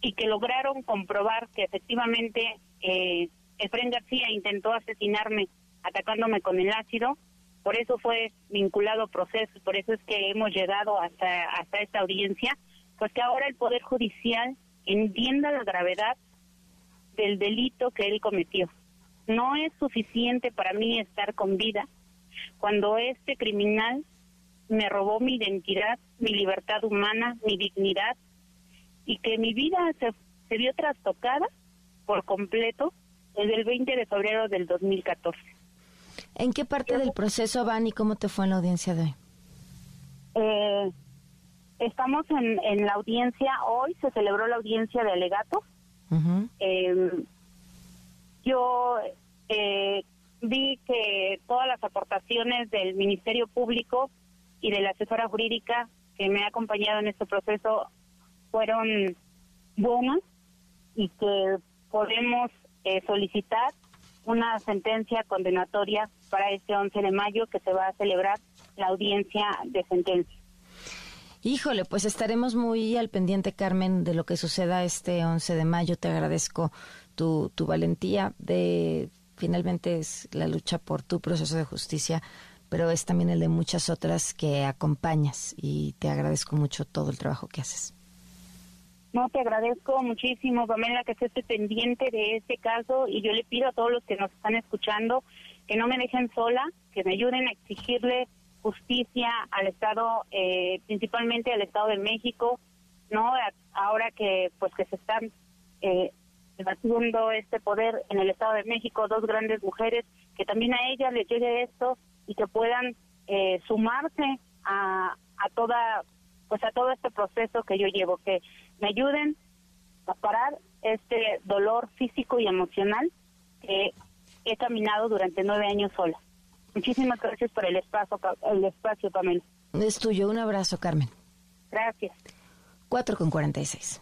y que lograron comprobar que efectivamente eh, Efren García intentó asesinarme atacándome con el ácido, por eso fue vinculado proceso, por eso es que hemos llegado hasta, hasta esta audiencia, pues que ahora el Poder Judicial entienda la gravedad del delito que él cometió. No es suficiente para mí estar con vida cuando este criminal me robó mi identidad, mi libertad humana, mi dignidad y que mi vida se, se vio trastocada por completo desde el 20 de febrero del 2014. ¿En qué parte del proceso van y cómo te fue en la audiencia de hoy? Eh, estamos en, en la audiencia, hoy se celebró la audiencia de alegatos eh, yo eh, vi que todas las aportaciones del Ministerio Público y de la asesora jurídica que me ha acompañado en este proceso fueron buenas y que podemos eh, solicitar una sentencia condenatoria para este 11 de mayo que se va a celebrar la audiencia de sentencia. Híjole, pues estaremos muy al pendiente, Carmen, de lo que suceda este 11 de mayo. Te agradezco tu, tu valentía de finalmente es la lucha por tu proceso de justicia, pero es también el de muchas otras que acompañas y te agradezco mucho todo el trabajo que haces. No, te agradezco muchísimo, Pamela, que estés pendiente de este caso y yo le pido a todos los que nos están escuchando que no me dejen sola, que me ayuden a exigirle justicia al Estado, eh, principalmente al Estado de México, no ahora que pues que se están eh, debatiendo este poder en el Estado de México, dos grandes mujeres, que también a ellas les llegue esto y que puedan eh, sumarse a, a toda pues a todo este proceso que yo llevo, que me ayuden a parar este dolor físico y emocional que he caminado durante nueve años sola. Muchísimas gracias por el espacio, el espacio, Pamela. Es tuyo. Un abrazo, Carmen. Gracias. 4 con 46.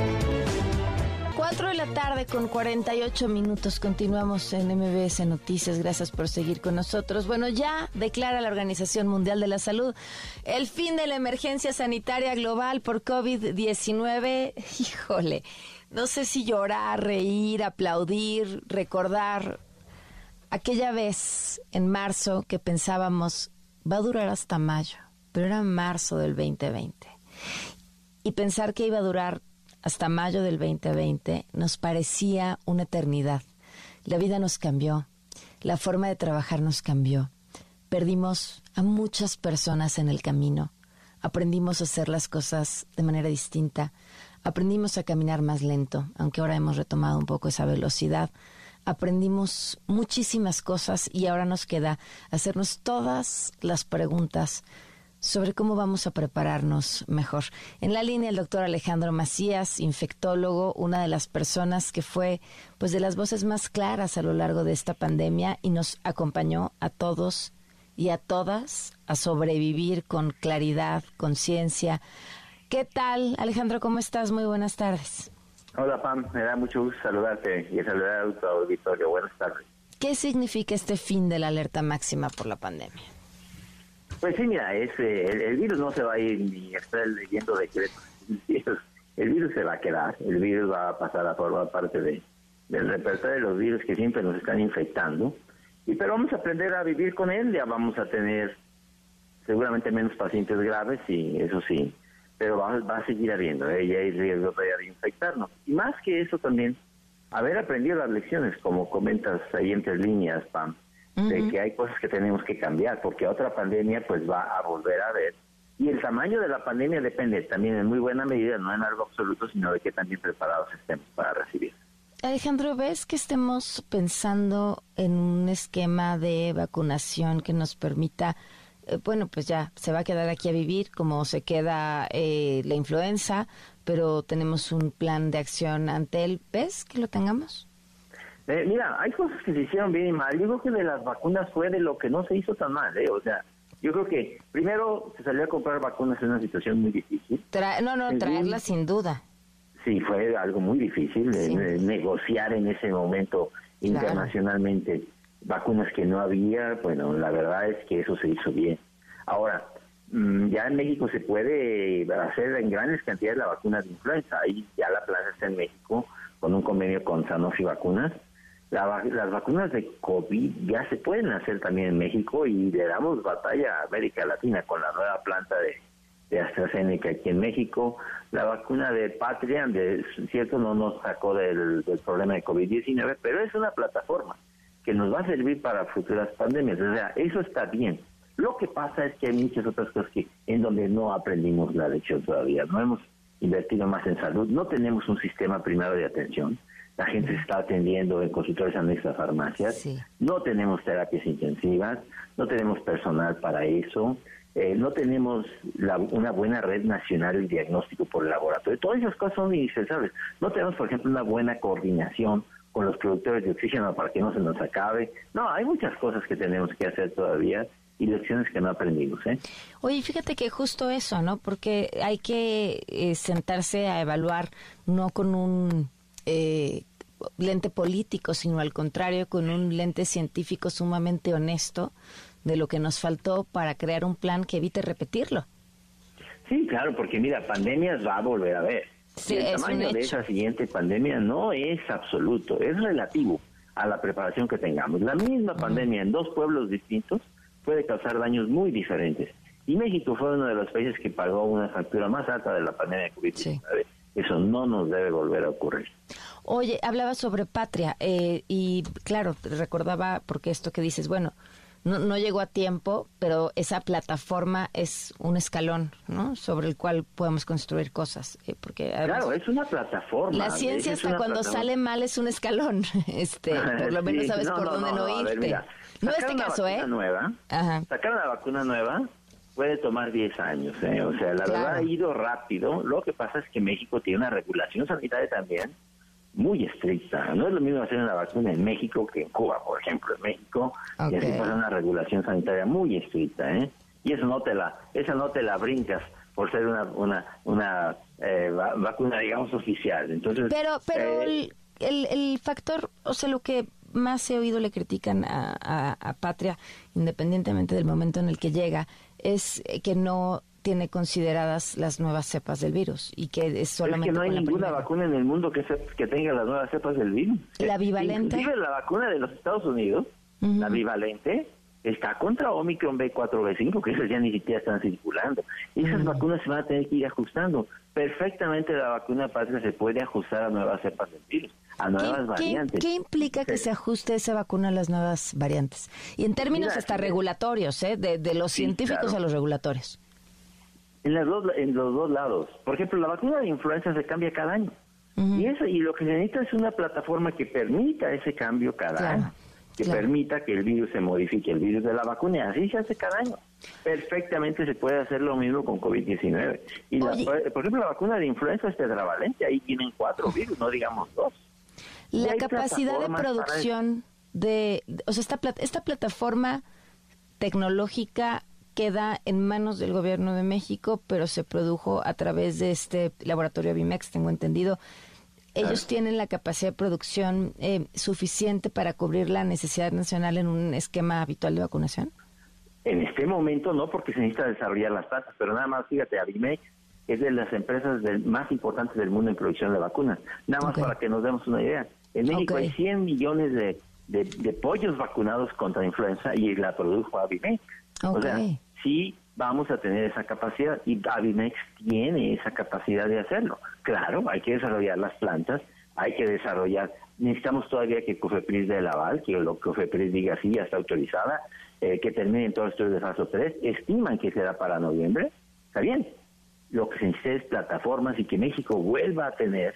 4 de la tarde con 48 minutos. Continuamos en MBS Noticias. Gracias por seguir con nosotros. Bueno, ya declara la Organización Mundial de la Salud el fin de la emergencia sanitaria global por COVID-19. Híjole, no sé si llorar, reír, aplaudir, recordar aquella vez en marzo que pensábamos va a durar hasta mayo, pero era marzo del 2020. Y pensar que iba a durar hasta mayo del 2020 nos parecía una eternidad. La vida nos cambió, la forma de trabajar nos cambió. Perdimos a muchas personas en el camino. Aprendimos a hacer las cosas de manera distinta. Aprendimos a caminar más lento, aunque ahora hemos retomado un poco esa velocidad. Aprendimos muchísimas cosas y ahora nos queda hacernos todas las preguntas sobre cómo vamos a prepararnos mejor. En la línea el doctor Alejandro Macías, infectólogo, una de las personas que fue pues de las voces más claras a lo largo de esta pandemia y nos acompañó a todos y a todas a sobrevivir con claridad, conciencia. ¿Qué tal, Alejandro? ¿Cómo estás? Muy buenas tardes. Hola, Pam. Me da mucho gusto saludarte y saludar a tu auditorio. Buenas tardes. ¿Qué significa este fin de la alerta máxima por la pandemia? Pues sí, mira, es, eh, el, virus no se va a ir ni estar leyendo decretos. El virus se va a quedar, el virus va a pasar a formar parte de, del repertorio de los virus que siempre nos están infectando. Y pero vamos a aprender a vivir con él, ya vamos a tener seguramente menos pacientes graves, y eso sí, pero va, a seguir habiendo, ¿eh? ya hay riesgo de infectarnos. Y más que eso también, haber aprendido las lecciones, como comentas ahí entre líneas, Pam, de que hay cosas que tenemos que cambiar, porque otra pandemia pues va a volver a ver. Y el tamaño de la pandemia depende también en muy buena medida, no en algo absoluto, sino de qué tan bien preparados estemos para recibir. Alejandro, ¿ves que estemos pensando en un esquema de vacunación que nos permita, eh, bueno, pues ya se va a quedar aquí a vivir como se queda eh, la influenza, pero tenemos un plan de acción ante él? ¿Ves que lo tengamos? Eh, mira, hay cosas que se hicieron bien y mal. Yo creo que de las vacunas fue de lo que no se hizo tan mal, ¿eh? O sea, yo creo que primero se salió a comprar vacunas en una situación muy difícil. no, no, traerlas sin duda. Sí, fue algo muy difícil negociar en ese momento internacionalmente vacunas que no había. Bueno, la verdad es que eso se hizo bien. Ahora, mm, ya en México se puede hacer en grandes cantidades la vacuna de influenza. Ahí ya la plaza está en México con un convenio con Sanofi Vacunas las vacunas de COVID ya se pueden hacer también en México y le damos batalla a América Latina con la nueva planta de, de AstraZeneca aquí en México. La vacuna de Patria, de cierto, no nos sacó del, problema de COVID-19, pero es una plataforma que nos va a servir para futuras pandemias. O sea, eso está bien. Lo que pasa es que hay muchas otras cosas que en donde no aprendimos la lección todavía. No hemos invertido más en salud, no tenemos un sistema primario de atención la gente se está atendiendo en consultorios anexos a farmacias, no tenemos terapias intensivas, no tenemos personal para eso, eh, no tenemos una buena red nacional de diagnóstico por el laboratorio. Todas esas cosas son indispensables. No tenemos, por ejemplo, una buena coordinación con los productores de oxígeno para que no se nos acabe. No, hay muchas cosas que tenemos que hacer todavía y lecciones que no aprendimos. ¿eh? Oye, fíjate que justo eso, ¿no? Porque hay que eh, sentarse a evaluar, no con un eh, lente político, sino al contrario, con un lente científico sumamente honesto de lo que nos faltó para crear un plan que evite repetirlo. Sí, claro, porque mira, pandemias va a volver a ver. el tamaño de esa siguiente pandemia no es absoluto, es relativo a la preparación que tengamos. La misma pandemia en dos pueblos distintos puede causar daños muy diferentes. Y México fue uno de los países que pagó una factura más alta de la pandemia de COVID-19. Eso no nos debe volver a ocurrir. Oye, hablaba sobre patria eh, y claro, recordaba porque esto que dices, bueno, no, no llegó a tiempo, pero esa plataforma es un escalón, ¿no? Sobre el cual podemos construir cosas. Eh, porque claro, es una plataforma. La ciencia hasta cuando sale mal es un escalón. Este, por lo menos sabes por dónde no, irte. no este caso, ¿eh? Nueva, Sacar una vacuna nueva puede tomar 10 años, ¿eh? O sea, la verdad ha ido rápido. Lo que pasa es que México tiene una regulación sanitaria también muy estricta. No es lo mismo hacer una vacuna en México que en Cuba, por ejemplo. En México y así pasa una regulación sanitaria muy estricta, ¿eh? Y eso no te la, esa no te la brincas por ser una, una, una eh, vacuna, digamos, oficial. Entonces, pero, pero eh, el, el, factor, o sea, lo que más he oído le critican a, a Patria, independientemente del momento en el que llega, es que no tiene consideradas las nuevas cepas del virus y que es solamente es que no hay ninguna vacuna en el mundo que, que tenga las nuevas cepas del virus. La bivalente. Inclusive la vacuna de los Estados Unidos, la bivalente, está contra Omicron B4 B5, que esas ya ni siquiera están circulando. Esas vacunas se van a tener que ir ajustando. Perfectamente la vacuna patria se puede ajustar a nuevas cepas del virus, a nuevas variantes. ¿qué, implica que se ajuste esa vacuna a las nuevas variantes? Y en términos hasta regulatorios, ¿eh? de, los científicos a los regulatorios. En, las dos, en los dos lados. Por ejemplo, la vacuna de influenza se cambia cada año. Y eso y lo que se necesita es una plataforma que permita ese cambio cada año, que permita que el virus se modifique, el virus de la vacuna, así se hace cada año. Perfectamente se puede hacer lo mismo con COVID-19. Y por ejemplo, la vacuna de influenza es tetravalente, ahí tienen cuatro virus, no digamos dos. La capacidad de producción de, o sea, esta, esta plataforma tecnológica queda en manos del gobierno de México, pero se produjo a través de este laboratorio Bimex, tengo entendido. ¿Ellos tienen la capacidad de producción eh, suficiente para cubrir la necesidad nacional en un esquema habitual de vacunación? En este momento no, porque se necesita desarrollar las tasas, pero nada más, fíjate, Avimex es de las empresas más importantes del mundo en producción de vacunas. Nada más para que nos demos una idea. En México hay 100 millones de, de, pollos vacunados contra influenza y la produjo Avimex. O sea, sí vamos a tener esa capacidad y Avimex tiene esa capacidad de hacerlo. Claro, hay que desarrollar las plantas, hay que desarrollar, necesitamos todavía que COFEPRIS dé el aval, que lo COFEPRIS diga sí, ya está autorizada, eh, que terminen todos estos de fase 3, estiman que será para noviembre, está bien. Lo que se necesita es plataformas y que México vuelva a tener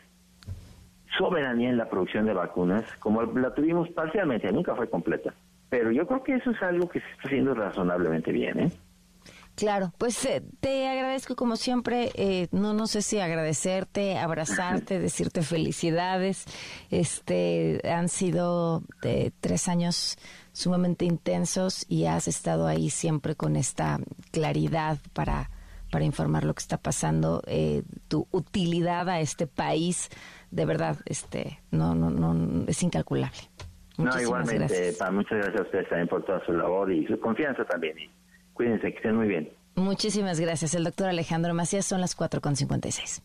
soberanía en la producción de vacunas, como la tuvimos parcialmente, nunca fue completa. Pero yo creo que eso es algo que se está haciendo razonablemente bien, ¿eh? Claro, pues eh, te agradezco como siempre, eh, no no sé si agradecerte, abrazarte, decirte felicidades. Este han sido de tres años sumamente intensos y has estado ahí siempre con esta claridad para para informar lo que está pasando, eh, tu utilidad a este país, de verdad, este, no no no es incalculable. no, igualmente, muchas gracias a ustedes también por toda su labor y su confianza también. Cuídense, que estén muy bien. Muchísimas gracias. El doctor Alejandro Macías son las 4.56.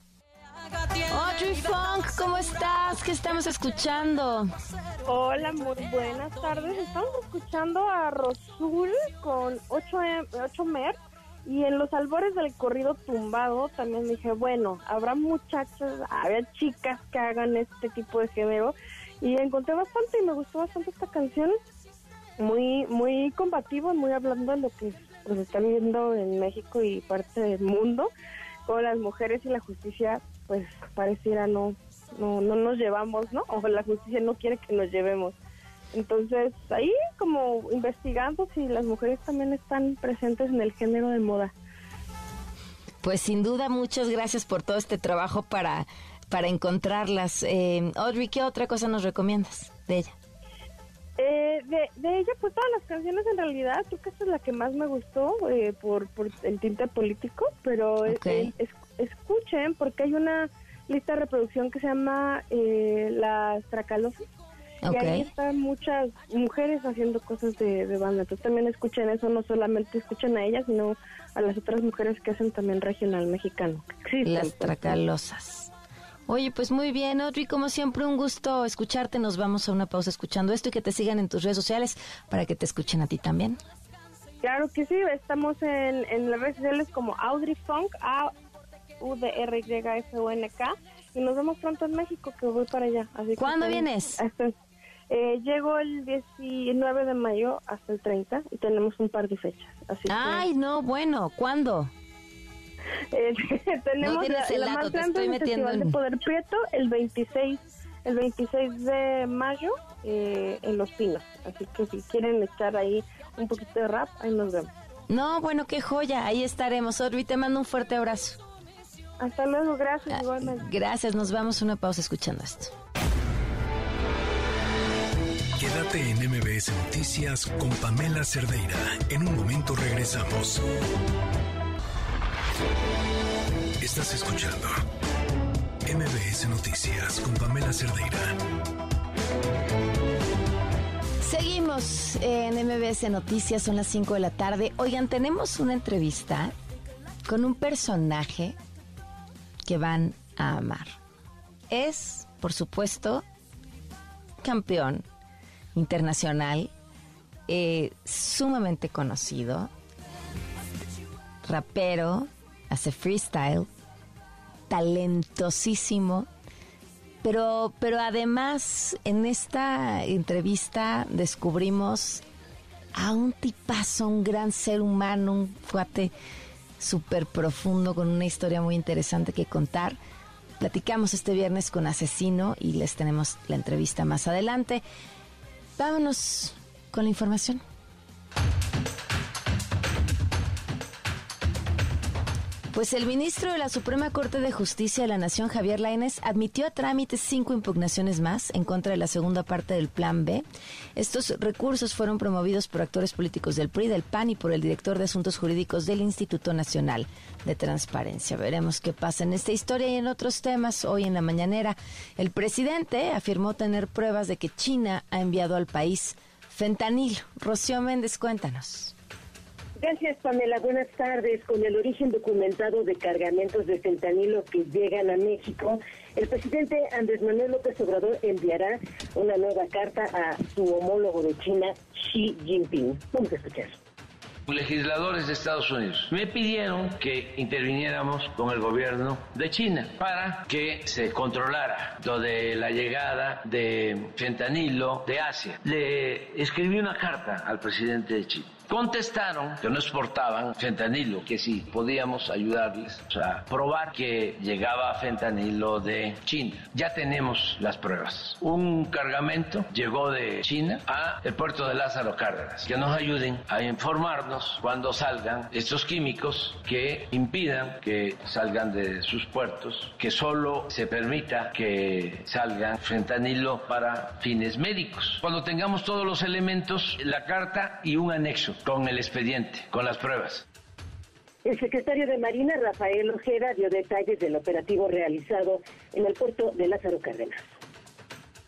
Audrey Funk, ¿cómo estás? ¿Qué estamos escuchando? Hola, muy buenas tardes. Estamos escuchando a Rosul con 8, 8 Mer y en los albores del corrido tumbado también dije, bueno, habrá muchachas, habrá chicas que hagan este tipo de género y encontré bastante y me gustó bastante esta canción. Muy, muy combativo, muy hablando de lo que nos están viendo en México y parte del mundo, como las mujeres y la justicia, pues pareciera no, no, no nos llevamos, ¿no? O la justicia no quiere que nos llevemos. Entonces, ahí como investigando si las mujeres también están presentes en el género de moda. Pues sin duda, muchas gracias por todo este trabajo para, para encontrarlas. Eh, Audrey, ¿qué otra cosa nos recomiendas de ella? Eh, de, ella, pues todas las canciones en realidad, creo que esta es la que más me gustó eh, por, por el tinte político, pero eh, escuchen porque hay una lista de reproducción que se llama Las Tracalosas. Y ahí están muchas mujeres haciendo cosas de, de banda. Entonces también escuchen eso, no solamente escuchen a ellas, sino a las otras mujeres que hacen también regional mexicano. Las Tracalosas. Oye, pues muy bien, Audrey, como siempre, un gusto escucharte. Nos vamos a una pausa escuchando esto y que te sigan en tus redes sociales para que te escuchen a ti también. Claro que sí, estamos en, en las redes sociales como Audrey Funk, A U D R Y F U N K y nos vemos pronto en México que voy para allá. ¿Cuándo vienes? Eh, llego el 19 de mayo hasta el 30 y tenemos un par de fechas. Así Ay, no, bueno, ¿cuándo? Eh, tenemos la, más grande el Festival de Poder Prieto el 26 el 26 de mayo eh, en Los Pinos. Así que si quieren echar ahí un poquito de rap, ahí nos vemos. No, bueno, qué joya, ahí estaremos. Orbi, te mando un fuerte abrazo. Hasta luego, gracias ah, igualmente. Gracias, nos vamos una pausa escuchando esto. Quédate en MBS Noticias con Pamela Cerdeira. En un momento regresamos. Estás escuchando MBS Noticias con Pamela Cerdeira. Seguimos en MBS Noticias, son las 5 de la tarde. Oigan, tenemos una entrevista con un personaje que van a amar. Es, por supuesto, campeón internacional, eh, sumamente conocido, rapero, hace freestyle, talentosísimo, pero, pero además en esta entrevista descubrimos a un tipazo, un gran ser humano, un fuate súper profundo con una historia muy interesante que contar. Platicamos este viernes con Asesino y les tenemos la entrevista más adelante. Vámonos con la información. Pues el ministro de la Suprema Corte de Justicia de la Nación, Javier Lainez, admitió a trámite cinco impugnaciones más en contra de la segunda parte del Plan B. Estos recursos fueron promovidos por actores políticos del PRI, del PAN y por el director de Asuntos Jurídicos del Instituto Nacional de Transparencia. Veremos qué pasa en esta historia y en otros temas. Hoy en la mañanera, el presidente afirmó tener pruebas de que China ha enviado al país fentanil. Rocío Méndez, cuéntanos. Gracias, Pamela. Buenas tardes. Con el origen documentado de cargamentos de fentanilo que llegan a México, el presidente Andrés Manuel López Obrador enviará una nueva carta a su homólogo de China, Xi Jinping. Vamos a escuchar legisladores de Estados Unidos me pidieron que interviniéramos con el gobierno de China para que se controlara lo de la llegada de fentanilo de Asia. Le escribí una carta al presidente de China Contestaron que no exportaban fentanilo, que si podíamos ayudarles a probar que llegaba fentanilo de China. Ya tenemos las pruebas. Un cargamento llegó de China a el puerto de Lázaro Cárdenas. Que nos ayuden a informarnos cuando salgan estos químicos que impidan que salgan de sus puertos, que solo se permita que salgan fentanilo para fines médicos. Cuando tengamos todos los elementos, la carta y un anexo con el expediente, con las pruebas. El secretario de Marina, Rafael Ojeda, dio detalles del operativo realizado en el puerto de Lázaro Cárdenas.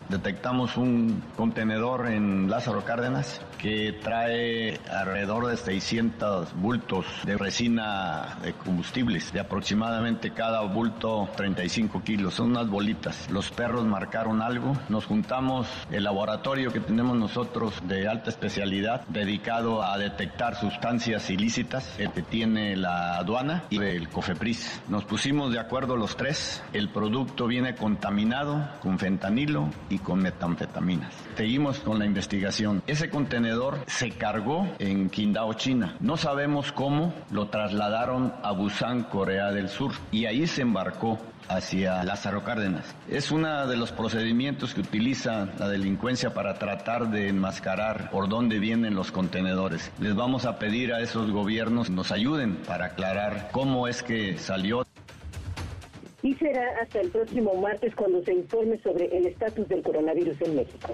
Detectamos un contenedor en Lázaro Cárdenas que trae alrededor de 600 bultos de resina de combustibles, de aproximadamente cada bulto 35 kilos. Son unas bolitas. Los perros marcaron algo. Nos juntamos el laboratorio que tenemos nosotros de alta especialidad dedicado a detectar sustancias ilícitas que tiene la aduana y el COFEPRIS. Nos pusimos de acuerdo los tres. El producto viene contaminado con fentanilo y con metanfetaminas. Seguimos con la investigación. Ese contenedor se cargó en Qingdao, China. No sabemos cómo lo trasladaron a Busan, Corea del Sur, y ahí se embarcó hacia Lázaro Cárdenas. Es uno de los procedimientos que utiliza la delincuencia para tratar de enmascarar por dónde vienen los contenedores. Les vamos a pedir a esos gobiernos que nos ayuden para aclarar cómo es que salió y será hasta el próximo martes cuando se informe sobre el estatus del coronavirus en México.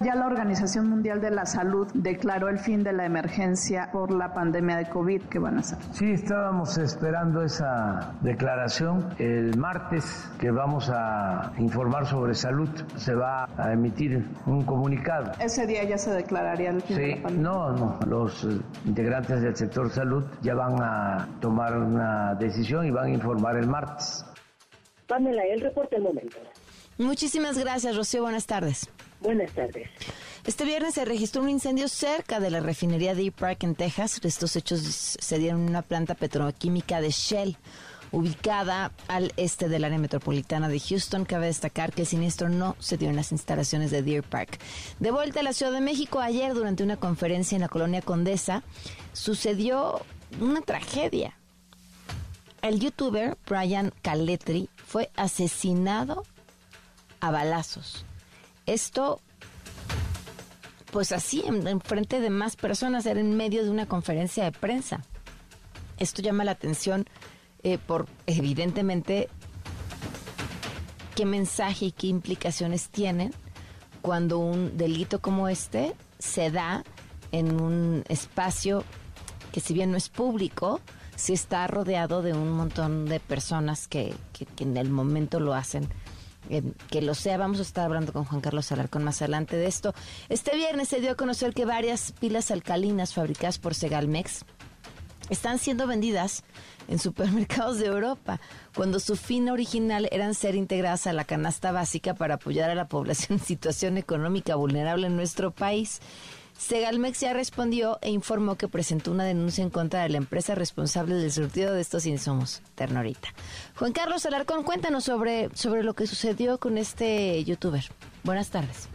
Ya la Organización Mundial de la Salud declaró el fin de la emergencia por la pandemia de COVID que van a hacer. Sí, estábamos esperando esa declaración. El martes que vamos a informar sobre salud se va a emitir un comunicado. Ese día ya se declararía el fin de la pandemia. No, no, los eh, integrantes del sector salud ya van a tomar una decisión y van a informar el martes. Pamela, el reporte al momento. Muchísimas gracias, Rocío. Buenas tardes. Buenas tardes. Este viernes se registró un incendio cerca de la refinería Deep Park en Texas. Estos hechos se dieron en una planta petroquímica de Shell. ubicada al este del área metropolitana de Houston. Cabe destacar que el siniestro no se dio en las instalaciones de Deer Park. De vuelta a la Ciudad de México, ayer durante una conferencia en la colonia Condesa, sucedió una tragedia. El youtuber Brian Caletri fue asesinado a balazos. Esto pues así, en, frente de más personas, era en medio de una conferencia de prensa. Esto llama la atención eh, por, evidentemente, qué mensaje y qué implicaciones tienen cuando un delito como este se da en un espacio que si bien no es público, sí está rodeado de un montón de personas que, que en el momento lo hacen que lo sea. Vamos a estar hablando con Juan Carlos Alarcón más adelante de esto. Este viernes se dio a conocer que varias pilas alcalinas fabricadas por Segalmex están siendo vendidas en supermercados de Europa, cuando su fin original eran ser integradas a la canasta básica para apoyar a la población en situación económica vulnerable en nuestro país. Segalmex ya respondió e informó que presentó una denuncia en contra de la empresa responsable del surtido de estos insumos. Ternorita. Juan Carlos Alarcón, cuéntanos sobre, sobre lo que sucedió con este youtuber. Buenas tardes.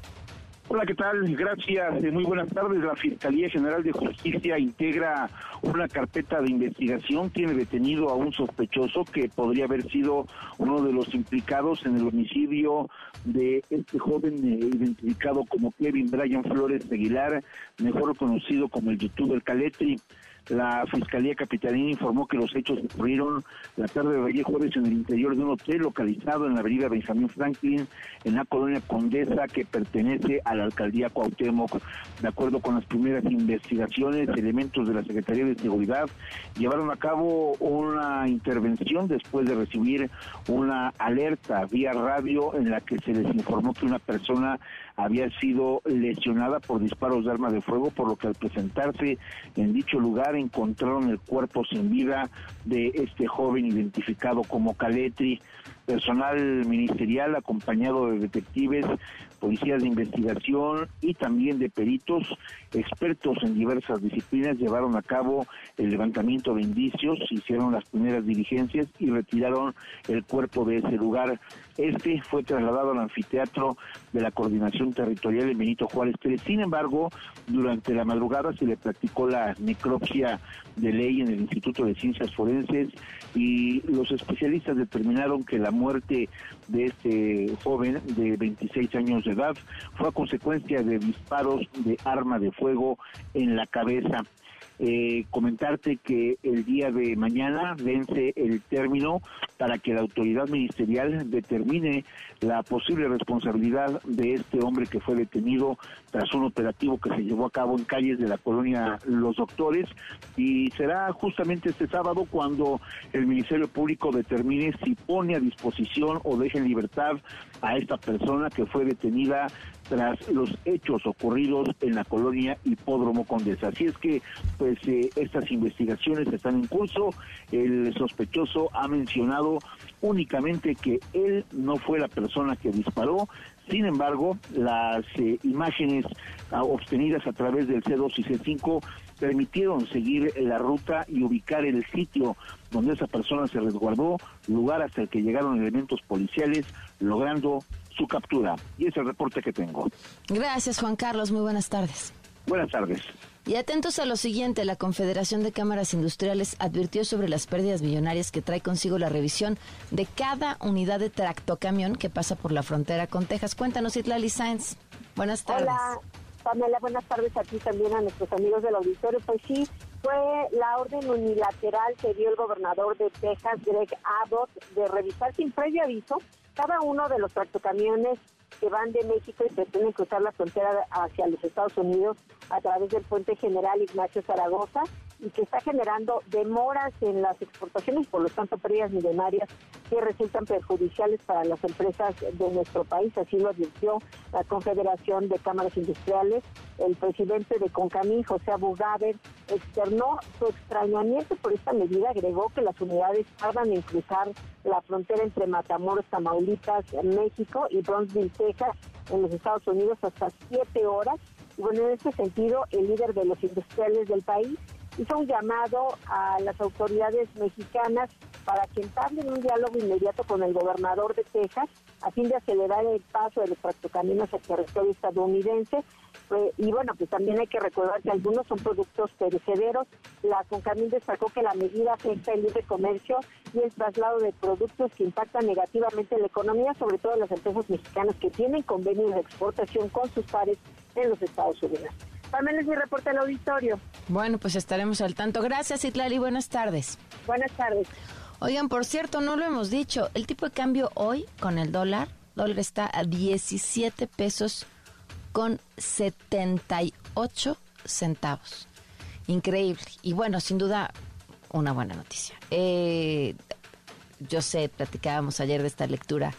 Hola, ¿qué tal? Gracias. Eh, muy buenas tardes. La Fiscalía General de Justicia integra una carpeta de investigación. Tiene detenido a un sospechoso que podría haber sido uno de los implicados en el homicidio de este joven eh, identificado como Kevin Brian Flores Aguilar, mejor conocido como el youtuber Caletri. La Fiscalía Capitalina informó que los hechos ocurrieron la tarde de ayer jueves en el interior de un hotel localizado en la avenida Benjamín Franklin, en la colonia Condesa, que pertenece a la alcaldía Cuauhtémoc. De acuerdo con las primeras investigaciones, elementos de la Secretaría de Seguridad llevaron a cabo una intervención después de recibir una alerta vía radio en la que se les informó que una persona había sido lesionada por disparos de arma de fuego, por lo que al presentarse en dicho lugar encontraron el cuerpo sin vida de este joven identificado como Caletri. Personal ministerial acompañado de detectives, policías de investigación y también de peritos, expertos en diversas disciplinas, llevaron a cabo el levantamiento de indicios, hicieron las primeras diligencias y retiraron el cuerpo de ese lugar. Este fue trasladado al anfiteatro de la Coordinación Territorial de Benito Juárez Pérez. Sin embargo, durante la madrugada se le practicó la necropsia de ley en el Instituto de Ciencias Forenses y los especialistas determinaron que la muerte de este joven de 26 años de edad fue a consecuencia de disparos de arma de fuego en la cabeza. Eh, comentarte que el día de mañana vence el término para que la autoridad ministerial determine la posible responsabilidad de este hombre que fue detenido tras un operativo que se llevó a cabo en calles de la colonia Los Doctores y será justamente este sábado cuando el Ministerio Público determine si pone a disposición o deja en libertad a esta persona que fue detenida tras los hechos ocurridos en la colonia Hipódromo Condesa. Así es que, pues, eh, estas investigaciones están en curso. El sospechoso ha mencionado únicamente que él no fue la persona que disparó. Sin embargo, las eh, imágenes ah, obtenidas a través del C2 y C5 permitieron seguir la ruta y ubicar el sitio donde esa persona se resguardó, lugar hasta el que llegaron elementos policiales, logrando su captura. Y es el reporte que tengo. Gracias, Juan Carlos. Muy buenas tardes. Buenas tardes. Y atentos a lo siguiente, la Confederación de Cámaras Industriales advirtió sobre las pérdidas millonarias que trae consigo la revisión de cada unidad de tractocamión que pasa por la frontera con Texas. Cuéntanos, Itlali Sainz. Buenas tardes. Hola, Pamela, buenas tardes a ti también, a nuestros amigos del auditorio. Pues sí, fue la orden unilateral que dio el gobernador de Texas, Greg Abbott, de revisar sin previo aviso cada uno de los tractocamiones que van de México y pretenden cruzar la frontera hacia los Estados Unidos a través del puente general Ignacio Zaragoza y que está generando demoras en las exportaciones, por lo tanto pérdidas millonarias que resultan perjudiciales para las empresas de nuestro país, así lo advirtió la Confederación de Cámaras Industriales. El presidente de Concamín, José Abugaber, externó su extrañamiento por esta medida, agregó que las unidades tardan en cruzar la frontera entre Matamoros, Tamaulipas, México y Bronzeville, Texas, en los Estados Unidos hasta siete horas. Y bueno, en ese sentido, el líder de los industriales del país hizo un llamado a las autoridades mexicanas para que entablen un diálogo inmediato con el gobernador de Texas a fin de acelerar el paso de los tractocaminos al territorio estadounidense. y bueno, pues también hay que recordar que algunos son productos perecederos. La CONCAMIN destacó que la medida afecta el libre comercio y el traslado de productos que impactan negativamente la economía, sobre todo las empresas mexicanas que tienen convenios de exportación con sus pares en los Estados Unidos. Pamela es mi reporte al auditorio. Bueno, pues estaremos al tanto. Gracias, Itlali. Buenas tardes. Buenas tardes. Oigan, por cierto, no lo hemos dicho. El tipo de cambio hoy con el dólar, dólar está a 17 pesos con 78 centavos. Increíble. Y bueno, sin duda, una buena noticia. Eh, yo sé, platicábamos ayer de esta lectura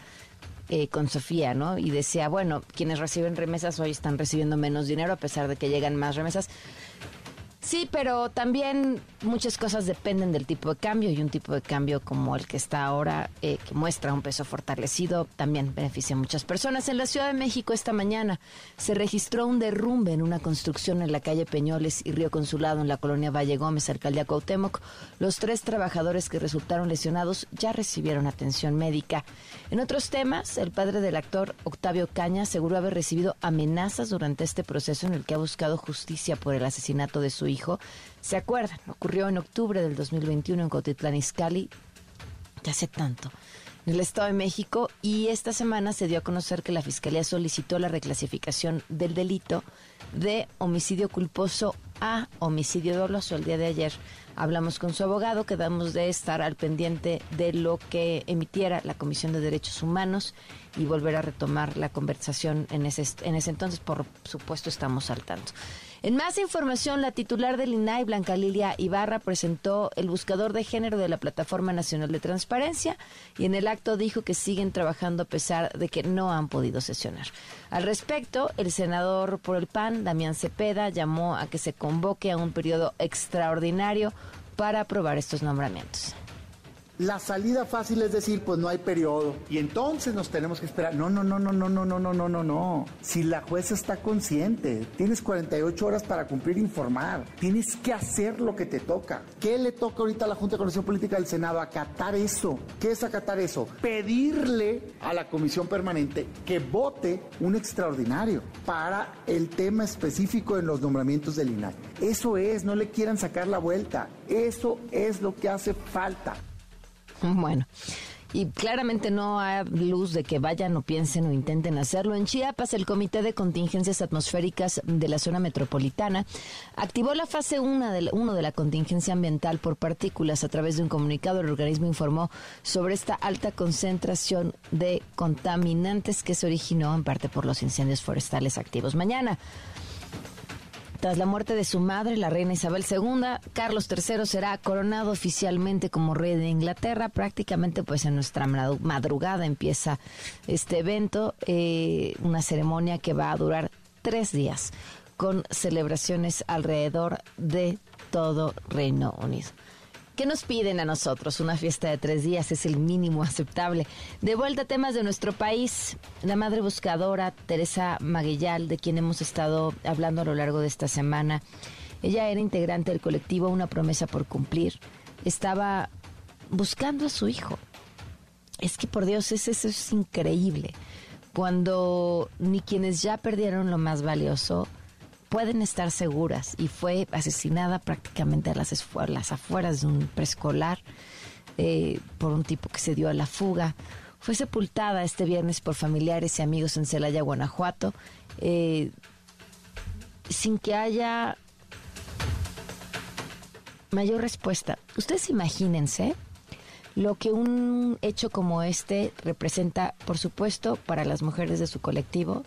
eh, con Sofía, ¿no? Y decía, bueno, quienes reciben remesas hoy están recibiendo menos dinero a pesar de que llegan más remesas. Sí, pero también muchas cosas dependen del tipo de cambio y un tipo de cambio como el que está ahora, eh, que muestra un peso fortalecido, también beneficia a muchas personas. En la Ciudad de México esta mañana se registró un derrumbe en una construcción en la calle Peñoles y Río Consulado en la colonia Valle Gómez, alcaldía Cuauhtémoc. Los tres trabajadores que resultaron lesionados ya recibieron atención médica. En otros temas, el padre del actor Octavio Caña aseguró haber recibido amenazas durante este proceso en el que ha buscado justicia por el asesinato de su hijo. ¿Se acuerdan? Ocurrió en octubre del 2021 en Cotitlán Izcalli, ya hace tanto, en el Estado de México, y esta semana se dio a conocer que la Fiscalía solicitó la reclasificación del delito de homicidio culposo a homicidio doloso el día de ayer Hablamos con su abogado, quedamos de estar al pendiente de lo que emitiera la Comisión de Derechos Humanos y volver a retomar la conversación en ese, en ese entonces. Por supuesto, estamos al tanto. En más información, la titular del INAI, Blanca Lilia Ibarra, presentó el buscador de género de la Plataforma Nacional de Transparencia y en el acto dijo que siguen trabajando a pesar de que no han podido sesionar. Al respecto, el senador por el PAN, Damián Cepeda, llamó a que se convoque a un periodo extraordinario para aprobar estos nombramientos. La salida fácil es decir, pues no hay periodo. Y entonces nos tenemos que esperar. No, no, no, no, no, no, no, no, no, no, no. Si la jueza está consciente, tienes 48 horas para cumplir e informar. Tienes que hacer lo que te toca. ¿Qué le toca ahorita a la Junta de Coordinación Política del Senado? Acatar eso. ¿Qué es acatar eso? Pedirle a la Comisión Permanente que vote un extraordinario para el tema específico en los nombramientos del INAI. Eso es, no le quieran sacar la vuelta. Eso es lo que hace falta. Bueno. Y claramente no hay luz de que vayan o piensen o intenten hacerlo. En Chiapas, el Comité de Contingencias Atmosféricas de la zona metropolitana activó la fase 1 de, de la contingencia ambiental por partículas. A través de un comunicado, el organismo informó sobre esta alta concentración de contaminantes que se originó en parte por los incendios forestales activos. Mañana tras la muerte de su madre, la reina Isabel II, Carlos III será coronado oficialmente como rey de Inglaterra. Prácticamente, pues en nuestra madrugada empieza este evento, eh, una ceremonia que va a durar tres días, con celebraciones alrededor de todo Reino Unido. ¿Qué nos piden a nosotros? Una fiesta de tres días es el mínimo aceptable. De vuelta a temas de nuestro país, la madre buscadora Teresa Maguillal, de quien hemos estado hablando a lo largo de esta semana, ella era integrante del colectivo Una promesa por cumplir. Estaba buscando a su hijo. Es que por Dios, eso es increíble. Cuando ni quienes ya perdieron lo más valioso, pueden estar seguras y fue asesinada prácticamente a las, las afueras de un preescolar eh, por un tipo que se dio a la fuga. Fue sepultada este viernes por familiares y amigos en Celaya, Guanajuato, eh, sin que haya mayor respuesta. Ustedes imagínense lo que un hecho como este representa, por supuesto, para las mujeres de su colectivo,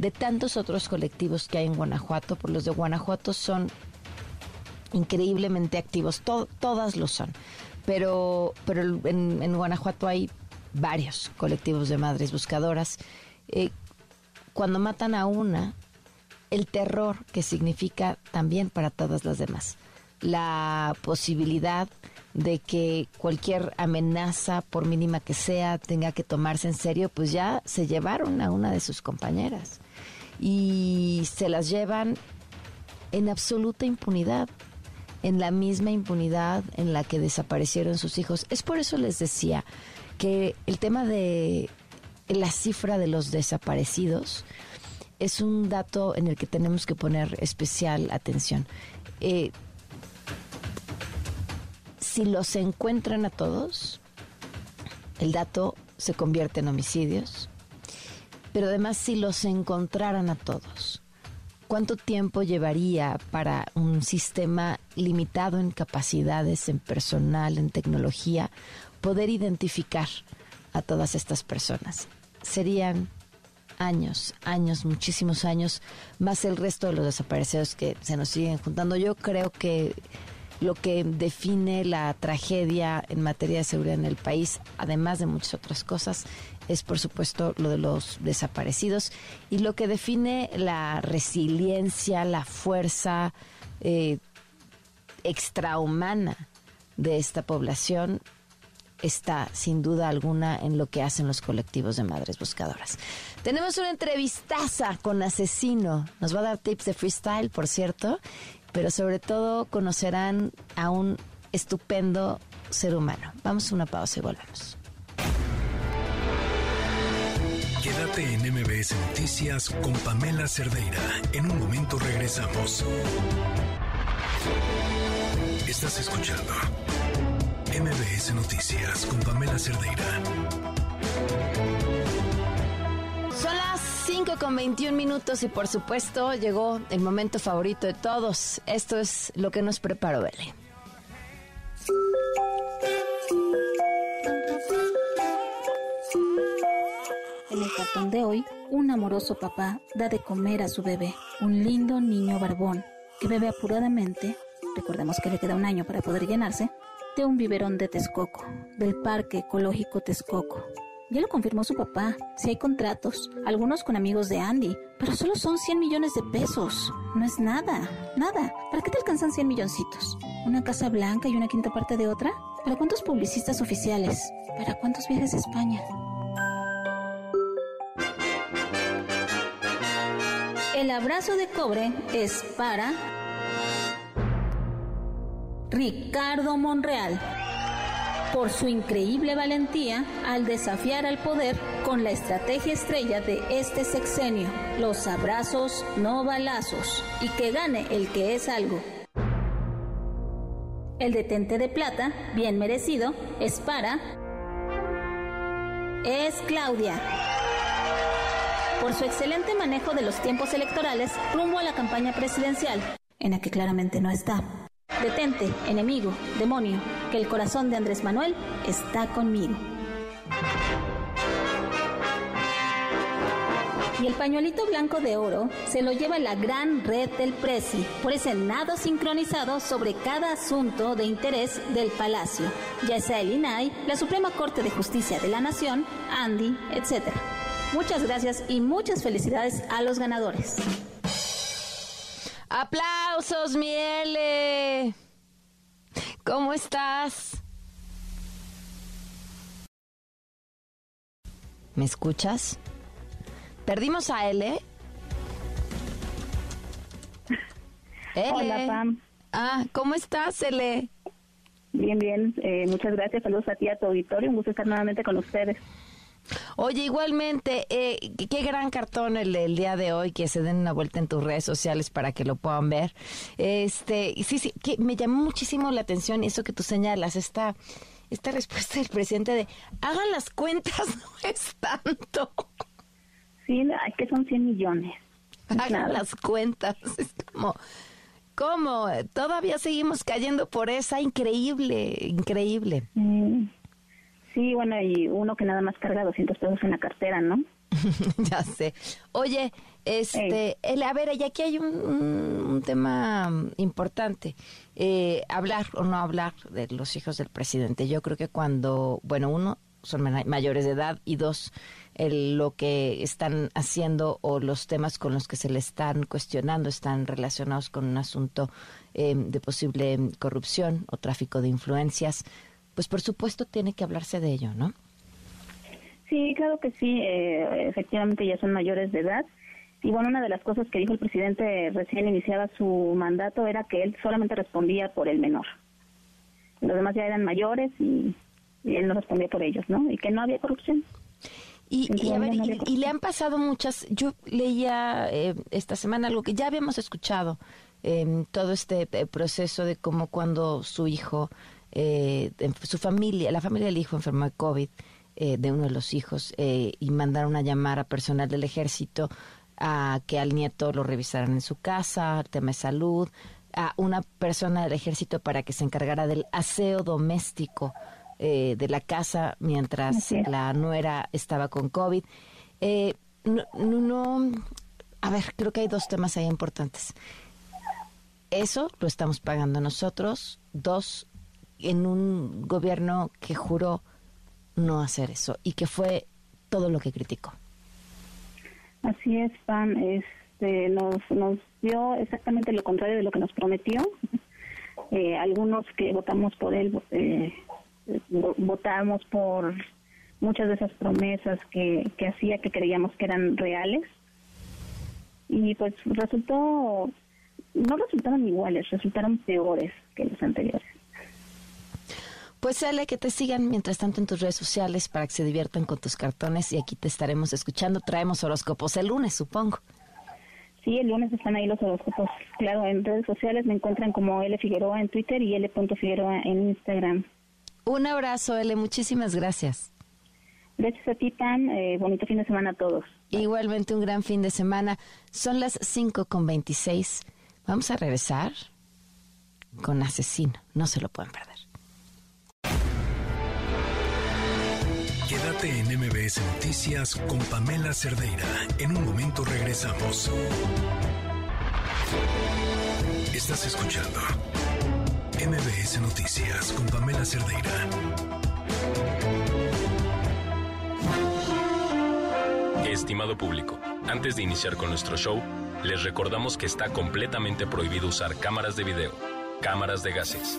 de tantos otros colectivos que hay en Guanajuato, por los de Guanajuato son increíblemente activos, todas lo son, pero, pero en, Guanajuato hay varios colectivos de madres buscadoras. Eh, cuando matan a una, el terror que significa también para todas las demás, la posibilidad de que cualquier amenaza, por mínima que sea, tenga que tomarse en serio, pues ya se llevaron a una de sus compañeras y se las llevan en absoluta impunidad. en la misma impunidad en la que desaparecieron sus hijos. Es por eso les decía que el tema de la cifra de los desaparecidos es un dato en el que tenemos que poner especial atención. Eh, si los encuentran a todos, el dato se convierte en homicidios, pero además si los encontraran a todos, ¿cuánto tiempo llevaría para un sistema limitado en capacidades, en personal, en tecnología, poder identificar a todas estas personas? Serían años, años, muchísimos años, más el resto de los desaparecidos que se nos siguen juntando. Yo creo que lo que define la tragedia en materia de seguridad en el país, además de muchas otras cosas, es por supuesto lo de los desaparecidos y lo que define la resiliencia, la fuerza eh, extrahumana de esta población está sin duda alguna en lo que hacen los colectivos de madres buscadoras. Tenemos una entrevistaza con Asesino, nos va a dar tips de freestyle, por cierto, pero sobre todo conocerán a un estupendo ser humano. Vamos a una pausa y volvemos. Quédate en MBS Noticias con Pamela Cerdeira. En un momento regresamos. Estás escuchando MBS Noticias con Pamela Cerdeira. Son las 5 con 21 minutos y por supuesto llegó el momento favorito de todos. Esto es lo que nos preparó Bele. En el cartón de hoy, un amoroso papá da de comer a su bebé, un lindo niño barbón, que bebe apuradamente, recordemos que le queda un año para poder llenarse, de un biberón de Texcoco, del Parque Ecológico Texcoco. Ya lo confirmó su papá, si hay contratos, algunos con amigos de Andy, pero solo son 100 millones de pesos. No es nada, nada. ¿Para qué te alcanzan 100 milloncitos? ¿Una casa blanca y una quinta parte de otra? ¿Para cuántos publicistas oficiales? ¿Para cuántos viajes a España? El abrazo de cobre es para Ricardo Monreal por su increíble valentía al desafiar al poder con la estrategia estrella de este sexenio, los abrazos no balazos, y que gane el que es algo. El detente de plata, bien merecido, es para... Es Claudia. Por su excelente manejo de los tiempos electorales rumbo a la campaña presidencial, en la que claramente no está. Detente, enemigo, demonio, que el corazón de Andrés Manuel está conmigo. Y el pañuelito blanco de oro se lo lleva la gran red del Prezi por ese nado sincronizado sobre cada asunto de interés del Palacio, ya sea el INAI, la Suprema Corte de Justicia de la Nación, Andy, etc. Muchas gracias y muchas felicidades a los ganadores. Aplausos, Miele. ¿Cómo estás? ¿Me escuchas? ¿Perdimos a L? L. Hola, Pam. Ah, ¿cómo estás, L? Bien, bien. Eh, muchas gracias. Saludos a ti, a tu auditorio. Un gusto estar nuevamente con ustedes. Oye, igualmente, eh, qué gran cartón el día de hoy, que se den una vuelta en tus redes sociales para que lo puedan ver. Este, sí, sí, que me llamó muchísimo la atención eso que tú señalas, esta, esta respuesta del presidente de, hagan las cuentas, no es tanto. Sí, que son 100 millones. Hagan las cuentas, es como... ¿Cómo? Todavía seguimos cayendo por esa increíble, increíble. Mm. Sí, bueno, y uno que nada más carga 200 pesos en la cartera, ¿no? ya sé. Oye, este, el, a ver, y aquí hay un, tema importante. Eh, hablar o no hablar de los hijos del presidente. Yo creo que cuando, bueno, uno, son mayores de edad y dos, el, lo que están haciendo o los temas con los que se le están cuestionando están relacionados con un asunto eh, de posible corrupción o tráfico de influencias pues por supuesto tiene que hablarse de ello, ¿no? Sí, claro que sí, eh, efectivamente ya son mayores de edad Y bueno, una de las cosas que dijo el presidente recién iniciaba su mandato era que él solamente respondía por el menor. Los demás ya eran mayores y, él no respondía por ellos, ¿no? Y que no había corrupción. Y, le han pasado muchas, yo leía eh, esta semana algo que ya habíamos escuchado, en todo este eh, proceso de cómo cuando su hijo, eh, su familia, la familia del hijo enfermó de COVID, de uno de los hijos, y mandaron a llamar a personal del ejército a que al nieto lo revisaran en su casa, tema de salud, a una persona del ejército para que se encargara del aseo doméstico eh, de la casa mientras la nuera estaba con COVID. Eh, no, no, a ver, creo que hay dos temas ahí importantes. Eso lo estamos pagando nosotros. Dos, en un gobierno que juró no hacer eso y que fue todo lo que criticó. Así es, Pam. Este, nos, nos dio exactamente lo contrario de lo que nos prometió. Eh, algunos que votamos por él, eh, votamos por muchas de esas promesas que, que hacía que creíamos que eran reales. Y pues resultó, no resultaron iguales, resultaron peores que los anteriores. Pues sale que te sigan mientras tanto en tus redes sociales para que se diviertan con tus cartones y aquí te estaremos escuchando. Traemos horóscopos el lunes, supongo. Sí, el lunes están ahí los horóscopos. Claro, en redes sociales me encuentran como L Figueroa en Twitter y L. Figueroa en Instagram. Un abrazo, L. Muchísimas gracias. Gracias a ti, Pam. Eh, bonito fin de semana a todos. Igualmente un gran fin de semana. Son las 5 con 26. Vamos a regresar con Asesino. No se lo pueden perder. Quédate en MBS Noticias con Pamela Cerdeira. En un momento regresamos. Estás escuchando MBS Noticias con Pamela Cerdeira. Estimado público, antes de iniciar con nuestro show, les recordamos que está completamente prohibido usar cámaras de video, cámaras de gases,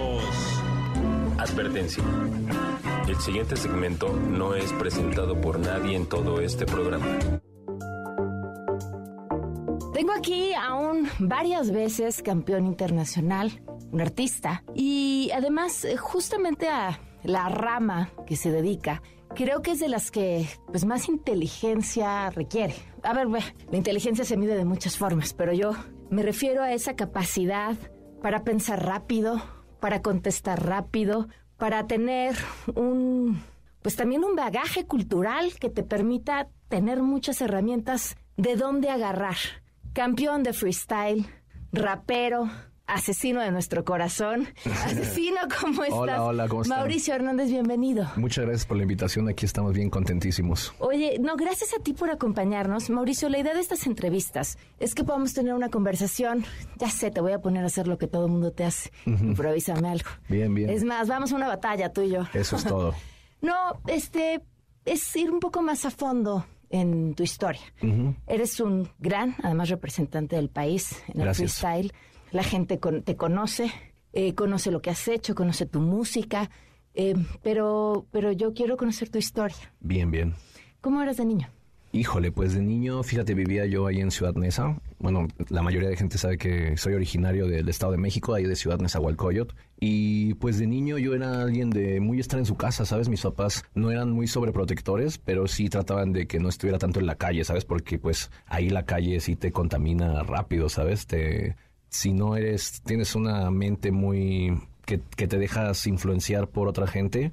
Advertencia. El siguiente segmento no es presentado por nadie en todo este programa. Tengo aquí a un varias veces campeón internacional, un artista, y además eh, justamente a la rama que se dedica, creo que es de las que pues más inteligencia requiere. A ver, la inteligencia se mide de muchas formas, pero yo me refiero a esa capacidad para pensar rápido, para contestar rápido, para tener un, pues también un bagaje cultural que te permita tener muchas herramientas de dónde agarrar. Campeón de freestyle, rapero, asesino de nuestro corazón. Asesino, ¿cómo estás? Hola, hola, ¿cómo estás? Mauricio Hernández, bienvenido. Muchas gracias por la invitación, aquí estamos bien contentísimos. Oye, no, gracias a ti por acompañarnos. Mauricio, la idea de estas entrevistas es que podamos tener una conversación. Ya sé, te voy a poner a hacer lo que todo el mundo te hace. Improvísame algo. Bien, bien. Es más, vamos a una batalla, tú y yo. Eso es todo. no, este, es ir un poco más a fondo en tu historia. Eres un gran, además, representante del país en el freestyle la gente te conoce, eh, conoce lo que has hecho, conoce tu música, eh, pero, pero yo quiero conocer tu historia. Bien, bien. ¿Cómo eras de niño? Híjole, pues de niño, fíjate, vivía yo ahí en Ciudad Neza. Bueno, la mayoría de gente sabe que soy originario del Estado de México, ahí de Ciudad Nezahualcóyotl. Y pues de niño yo era alguien de muy estar en su casa, ¿sabes? Mis papás no eran muy sobreprotectores, pero sí trataban de que no estuviera tanto en la calle, ¿sabes? Porque pues ahí la calle sí te contamina rápido, ¿sabes? Te si no eres, tienes una mente muy que, te dejas influenciar por otra gente,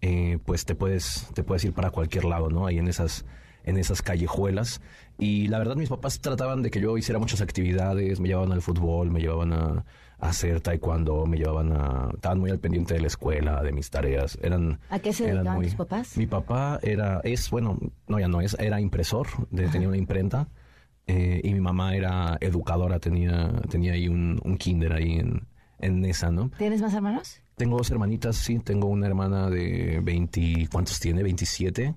eh, pues te puedes, te puedes ir para cualquier lado, ¿no? Ahí en esas, en esas callejuelas. Y la verdad, mis papás trataban de que yo hiciera muchas actividades, me llevaban al fútbol, me llevaban a, hacer taekwondo, me llevaban a... Estaban muy al pendiente de la escuela, de mis tareas. Eran, ¿A qué se dedicaban tus papás? Mi papá era, es, bueno, no, ya no es, era impresor, de, tenía una imprenta Eh, y mi mamá era educadora, tenía, tenía ahí un, un kinder ahí en, en esa, ¿no? ¿Tienes más hermanos? Tengo dos hermanitas, sí. Tengo una hermana de 20, ¿cuántos tiene? 27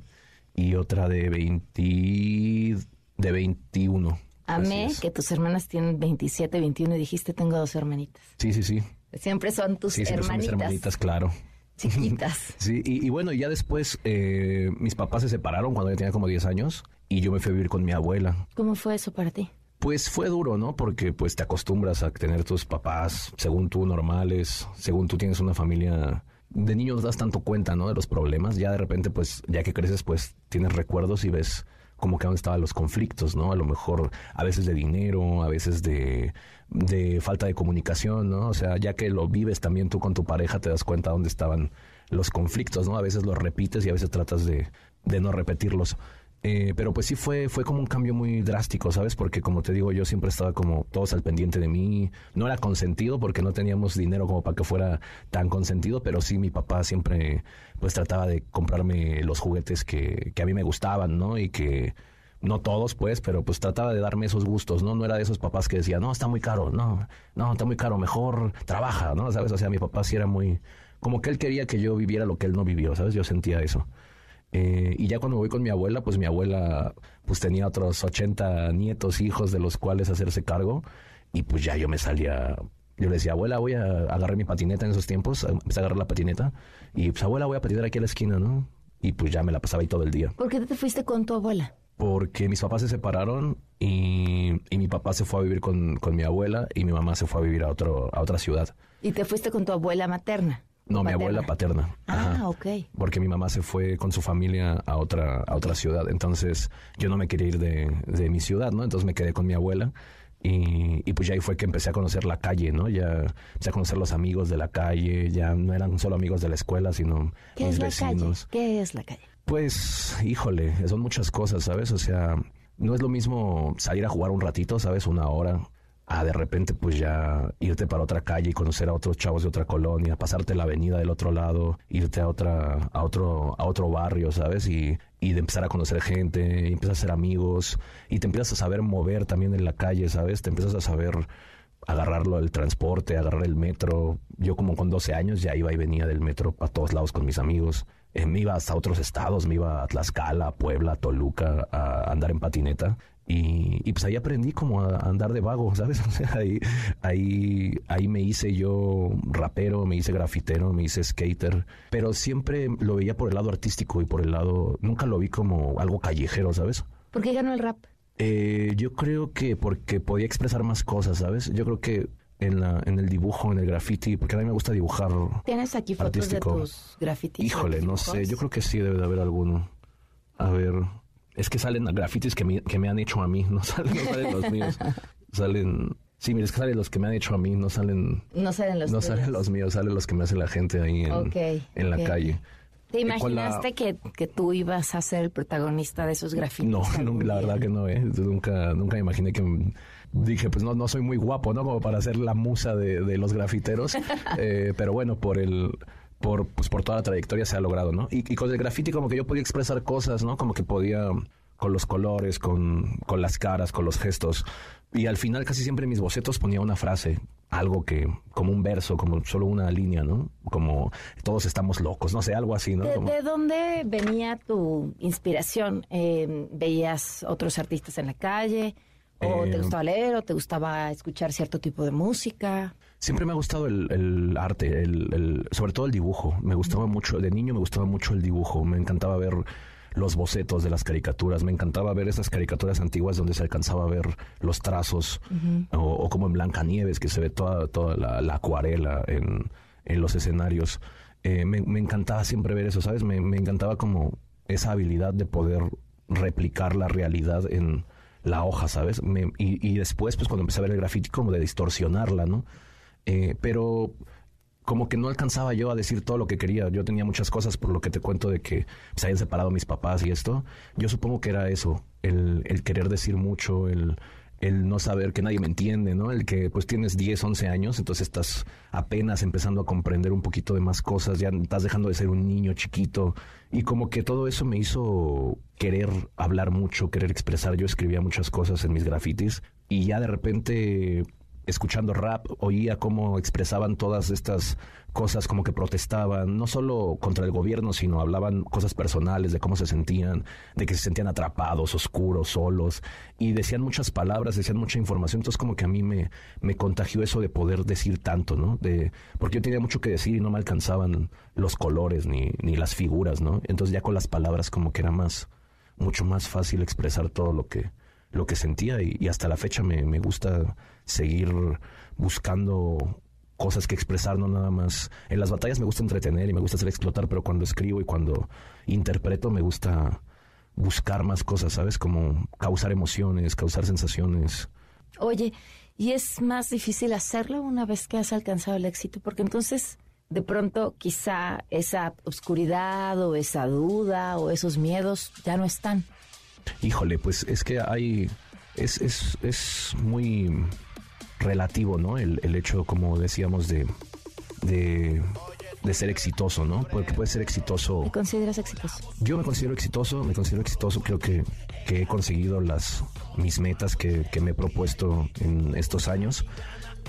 y otra de 20, de 21. Amé que tus hermanas tienen 27, 21 y dijiste tengo dos hermanitas. Sí, sí, sí. Siempre son tus sí, siempre hermanitas. Son mis hermanitas, claro. Chiquitas. sí, y, y, bueno, ya después eh, mis papás se separaron cuando yo tenía como 10 años y yo me fui a vivir con mi abuela. ¿Cómo fue eso para ti? Pues fue duro, ¿no? Porque pues te acostumbras a tener tus papás, según tú, normales, según tú tienes una familia... De niño no das tanto cuenta, ¿no? De los problemas. Ya de repente, pues, ya que creces, pues, tienes recuerdos y ves como que dónde estaban los conflictos, ¿no? A lo mejor a veces de dinero, a veces de, de falta de comunicación, ¿no? O sea, ya que lo vives también tú con tu pareja, te das cuenta dónde estaban los conflictos, ¿no? A veces los repites y a veces tratas de, de no repetirlos. Eh, pero pues sí fue, fue como un cambio muy drástico, ¿sabes? Porque como te digo, yo siempre estaba como todos al pendiente de mí. No era consentido porque no teníamos dinero como para que fuera tan consentido, pero sí mi papá siempre pues trataba de comprarme los juguetes que, que a mí me gustaban, ¿no? Y que no todos pues, pero pues trataba de darme esos gustos, ¿no? No era de esos papás que decían, no, está muy caro, no, no, está muy caro, mejor trabaja, ¿no? ¿Sabes? O sea, mi papá sí era muy... Como que él quería que yo viviera lo que él no vivió, ¿sabes? Yo sentía eso. Eh, y ya cuando voy con mi abuela, pues mi abuela pues tenía otros 80 nietos, hijos de los cuales hacerse cargo. Y pues ya yo me salía, yo le decía, abuela, voy a agarrar mi patineta en esos tiempos, empecé a agarrar la patineta. Y pues abuela, voy a patinar aquí a la esquina, ¿no? Y pues ya me la pasaba ahí todo el día. ¿Por qué te fuiste con tu abuela? Porque mis papás se separaron y, y mi papá se fue a vivir con, con, mi abuela y mi mamá se fue a vivir a, otro, a otra ciudad. ¿Y te fuiste con tu abuela materna? No, mi abuela paterna. Ah, Ajá. ok. Porque mi mamá se fue con su familia a otra, a otra ciudad. Entonces yo no me quería ir de, de mi ciudad, ¿no? Entonces me quedé con mi abuela. Y, y, pues ya ahí fue que empecé a conocer la calle, ¿no? Ya empecé a conocer los amigos de la calle, ya no eran solo amigos de la escuela, sino ¿Qué mis es la vecinos. Calle? ¿Qué es la calle? Pues, híjole, son muchas cosas, ¿sabes? O sea, no es lo mismo salir a jugar un ratito, ¿sabes? Una hora, a de repente pues ya irte para otra calle y conocer a otros chavos de otra colonia, pasarte la avenida del otro lado, irte a otra, a otro, a otro barrio, ¿sabes? Y, y de empezar a conocer gente, y empiezas a hacer amigos, y te empiezas a saber mover también en la calle, ¿sabes? Te empiezas a saber agarrarlo el transporte, agarrar el metro. Yo como con 12 años ya iba y venía del metro a todos lados con mis amigos. Eh, me iba hasta otros estados, me iba a Tlaxcala, a Puebla, a Toluca, a andar en patineta. Y, y, pues ahí aprendí como a andar de vago, ¿sabes? O sea, ahí, ahí, ahí me hice yo rapero, me hice grafitero, me hice skater, pero siempre lo veía por el lado artístico y por el lado, nunca lo vi como algo callejero, ¿sabes? ¿Por qué ganó el rap? Eh, yo creo que porque podía expresar más cosas, ¿sabes? Yo creo que en, la, en el dibujo, en el graffiti, porque a mí me gusta dibujar. ¿Tienes aquí fotos artístico. de tus grafitis? Híjole, no sé, yo creo que sí debe de haber alguno. A ver, es que salen grafitis que me, que me han hecho a mí, no salen, no salen los míos. Salen, sí, mira, es que salen los que me han hecho a mí, no salen... No salen los No tuyos. salen los míos, salen los que me hace la gente ahí en, en la calle. ¿Te Eh, la- imaginaste que, que tú ibas a ser el protagonista de esos grafitis? No, no, la verdad que no, ¿eh? Nunca, nunca imaginé que... Dije, pues no, no soy muy guapo, ¿no? Como para ser la musa de, de los grafiteros. Eh, pero bueno, por el... Por, pues por toda la trayectoria se ha logrado, ¿no? Y, y con el graffiti como que yo podía expresar cosas, ¿no? Como que podía con los colores, con, con las caras, con los gestos. Y al final casi siempre en mis bocetos ponía una frase, algo que, como un verso, como solo una línea, ¿no? Como todos estamos locos, no sé, algo así, ¿no? ¿De, Como- de dónde venía tu inspiración? Eh, ¿Veías otros artistas en la calle? ¿O Eh, te gustaba leer? ¿O te gustaba escuchar cierto tipo de música? Siempre me ha gustado el, el arte, el, el- sobre todo el dibujo. Me gustaba mucho, de niño me gustaba mucho el dibujo. Me encantaba ver los bocetos de las caricaturas. Me encantaba ver esas caricaturas antiguas donde se alcanzaba a ver los trazos. o, o como en Blancanieves, que se ve toda, toda la, la acuarela en, en los escenarios. Eh, me, me encantaba siempre ver eso, ¿sabes? Me, me encantaba como esa habilidad de poder replicar la realidad en la hoja, ¿sabes? Me- y, y después, pues cuando empecé a ver el graffiti, como de distorsionarla, ¿no? Eh, pero como que no alcanzaba yo a decir todo lo que quería. Yo tenía muchas cosas por lo que te cuento de que se hayan separado mis papás y esto. Yo supongo que era eso, el, querer decir mucho, el, el no saber que nadie me entiende, ¿no? El que pues tienes 10, 11 años, entonces estás apenas empezando a comprender un poquito de más cosas, ya estás dejando de ser un niño chiquito y como que todo eso me hizo querer hablar mucho, querer expresar. Yo escribía muchas cosas en mis grafitis y ya de repente escuchando rap, oía cómo expresaban todas estas cosas, como que protestaban, no solo contra el gobierno, sino hablaban cosas personales, de cómo se sentían, de que se sentían atrapados, oscuros, solos, y decían muchas palabras, decían mucha información, entonces como que a mí me, me contagió eso de poder decir tanto, ¿no? De, porque yo tenía mucho que decir y no me alcanzaban los colores ni, ni las figuras, ¿no? Entonces ya con las palabras como que era más, mucho más fácil expresar todo lo que, lo que sentía y, hasta la fecha me, me, gusta seguir buscando cosas que expresar, no nada más. En las batallas me gusta entretener y me gusta hacer explotar, pero cuando escribo y cuando interpreto me gusta buscar más cosas, ¿sabes? Como causar emociones, causar sensaciones. Oye, ¿y es más difícil hacerlo una vez que has alcanzado el éxito? Porque entonces de pronto quizá esa oscuridad o esa duda o esos miedos ya no están. Híjole, pues es que hay, es, es, es muy relativo, ¿no? El, el hecho, como decíamos, de, de, de, ser exitoso, ¿no? Porque puede ser exitoso. ¿Te consideras exitoso? Yo me considero exitoso, me considero exitoso, creo que, que he conseguido las mis metas que, que me he propuesto en estos años.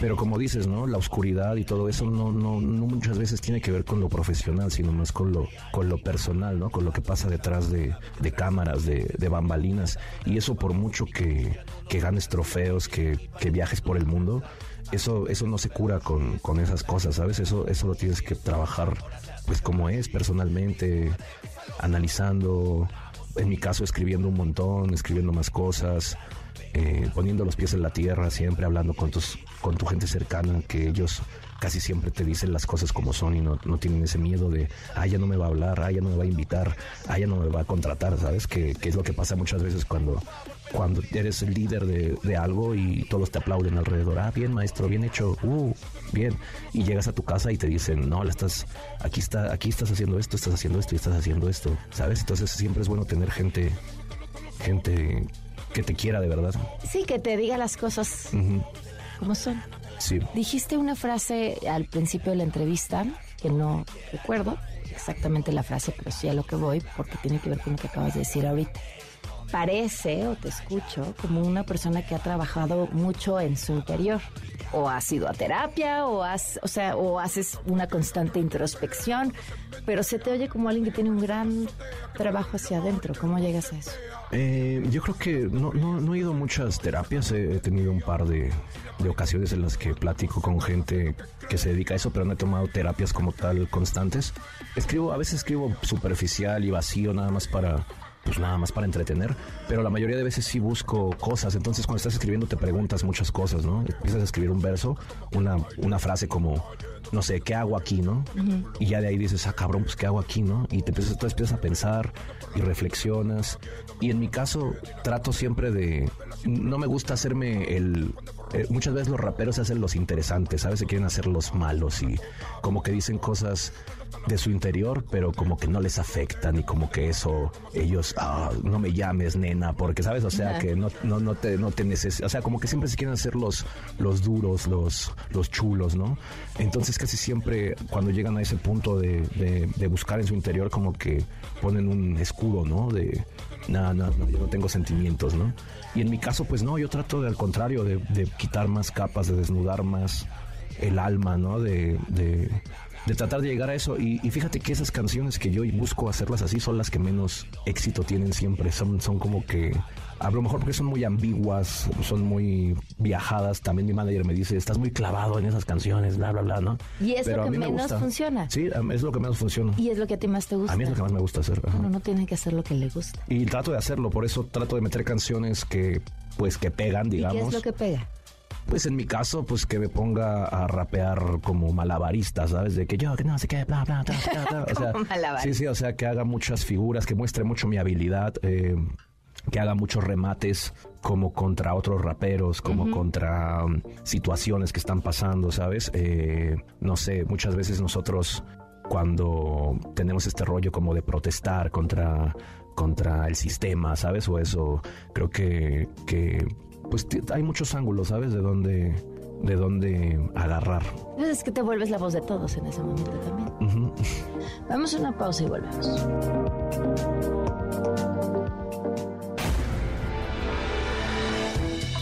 Pero como dices, ¿no? La oscuridad y todo eso no, no, muchas veces tiene que ver con lo profesional, sino más con lo, con lo personal, ¿no? Con lo que pasa detrás de, de cámaras, de, de, bambalinas. Y eso por mucho que, que ganes trofeos, que, que, viajes por el mundo, eso, eso no se cura con, con esas cosas, ¿sabes? Eso, eso lo tienes que trabajar pues como es, personalmente, analizando, en mi caso escribiendo un montón, escribiendo más cosas, eh, poniendo los pies en la tierra, siempre hablando con, tus, con tu gente cercana, que ellos casi siempre te dicen las cosas como son y no, no tienen ese miedo de, ah, ya no me va a hablar, ah, ya no me va a invitar, ah, ya no me va a contratar, ¿sabes? Que, que es lo que pasa muchas veces cuando, cuando eres el líder de, de, algo y todos te aplauden alrededor, ah, bien maestro, bien hecho, uh, bien, y llegas a tu casa y te dicen, no, la estás, aquí está, aquí estás haciendo esto, estás haciendo esto y estás haciendo esto, ¿sabes? Entonces siempre es bueno tener gente, gente que te quiera de verdad. Sí, que te diga las cosas como son. Sí. Dijiste una frase al principio de la entrevista que no recuerdo exactamente la frase, pero sí a lo que voy porque tiene que ver con lo que acabas de decir ahorita. Parece o te escucho como una persona que ha trabajado mucho en su interior. O has ido a terapia, o has, o sea, o haces una constante introspección, pero se te oye como alguien que tiene un gran trabajo hacia adentro. ¿Cómo llegas a eso? Eh, yo creo que no, no, no, he ido muchas terapias, he, tenido un par de, de, ocasiones en las que platico con gente que se dedica a eso, pero no he tomado terapias como tal constantes. Escribo, a veces escribo superficial y vacío nada más para, pues nada más para entretener, pero la mayoría de veces sí busco cosas, entonces cuando estás escribiendo te preguntas muchas cosas, ¿no? Empiezas a escribir un verso, una, una frase como, no sé, ¿qué hago aquí, no? Uh -huh. Y ya de ahí dices, ah, cabrón, pues ¿qué hago aquí, no? Y te empiezas, tú empiezas a pensar y reflexionas. Y en mi caso trato siempre de, no me gusta hacerme el, eh, muchas veces los raperos se hacen los interesantes, ¿sabes? Se quieren hacer los malos y como que dicen cosas de su interior, pero como que no les afectan y como que eso ellos ah, no me llames nena, porque sabes, o sea, que no, no, no te no te necesitas, o sea, como que siempre se quieren hacer los los duros, los los chulos, ¿no? Entonces casi siempre cuando llegan a ese punto de, de, de buscar en su interior como que ponen un escudo, ¿no? De no, no, no, yo no tengo sentimientos, ¿no? Y en mi caso, pues no, yo trato de al contrario, de, de quitar más capas, de desnudar más el alma, ¿no? De, tratar de llegar a eso. Y, y, fíjate que esas canciones que yo busco hacerlas así son las que menos éxito tienen siempre. Son, son como que, a lo mejor porque son muy ambiguas, son muy viajadas. También mi manager me dice, estás muy clavado en esas canciones, bla, bla, bla, ¿no? Y es Pero lo que menos funciona. Sí, es lo que menos funciona. Y es lo que a ti más te gusta. A mí es lo que más me gusta hacer. Uno no tiene que hacer lo que le gusta. Y trato de hacerlo, por eso trato de meter canciones que, pues, que pegan, digamos. ¿Y qué es lo que pega? Pues en mi caso, pues que me ponga a rapear como malabarista, ¿sabes? De que yo, que no sé qué, bla, bla, bla, bla, bla. O sea, sí, sí, o sea, que haga muchas figuras, que muestre mucho mi habilidad, eh, que haga muchos remates como contra otros raperos, como uh -huh. contra um, situaciones que están pasando, ¿sabes? Eh, no sé, muchas veces nosotros cuando tenemos este rollo como de protestar contra, contra el sistema, ¿sabes? O eso, creo que, que pues hay muchos ángulos, ¿sabes? De dónde, de dónde agarrar. Pues es que te vuelves la voz de todos en ese momento también. Vamos a una pausa y volvemos.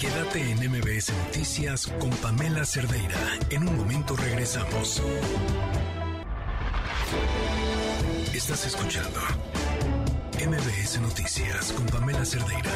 Quédate en MBS Noticias con Pamela Cerdeira. En un momento regresamos. Estás escuchando MBS Noticias con Pamela Cerdeira.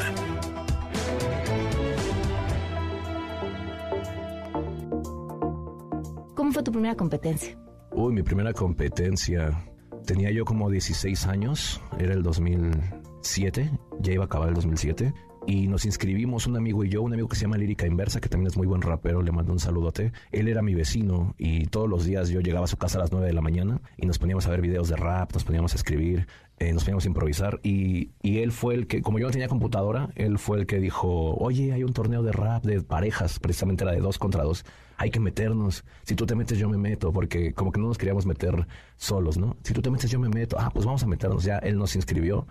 ¿Cómo fue tu primera competencia? Uy, mi primera competencia. Tenía yo como 16 años, era el 2007, ya iba a acabar el 2007 y nos inscribimos un amigo y yo, un amigo que se llama Lírica Inversa, que también es muy buen rapero, le mando un saludote. Él era mi vecino y todos los días yo llegaba a su casa a las 9 de la mañana y nos poníamos a ver videos de rap, nos poníamos a escribir, eh, nos poníamos a improvisar y, y, él fue el que, como yo no tenía computadora, él fue el que dijo, oye, hay un torneo de rap de parejas, precisamente era de dos contra dos, hay que meternos, si tú te metes yo me meto, porque como que no nos queríamos meter solos, ¿no? Si tú te metes yo me meto, ah, pues vamos a meternos, ya él nos inscribió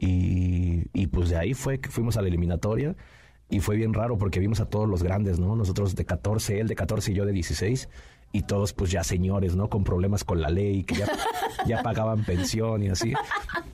y, y pues de ahí fue que fuimos a la eliminatoria y fue bien raro porque vimos a todos los grandes, ¿no? Nosotros de 14, él de 14 y yo de 16 y todos pues ya señores, ¿no? Con problemas con la ley, que ya, pagaban pensión y así.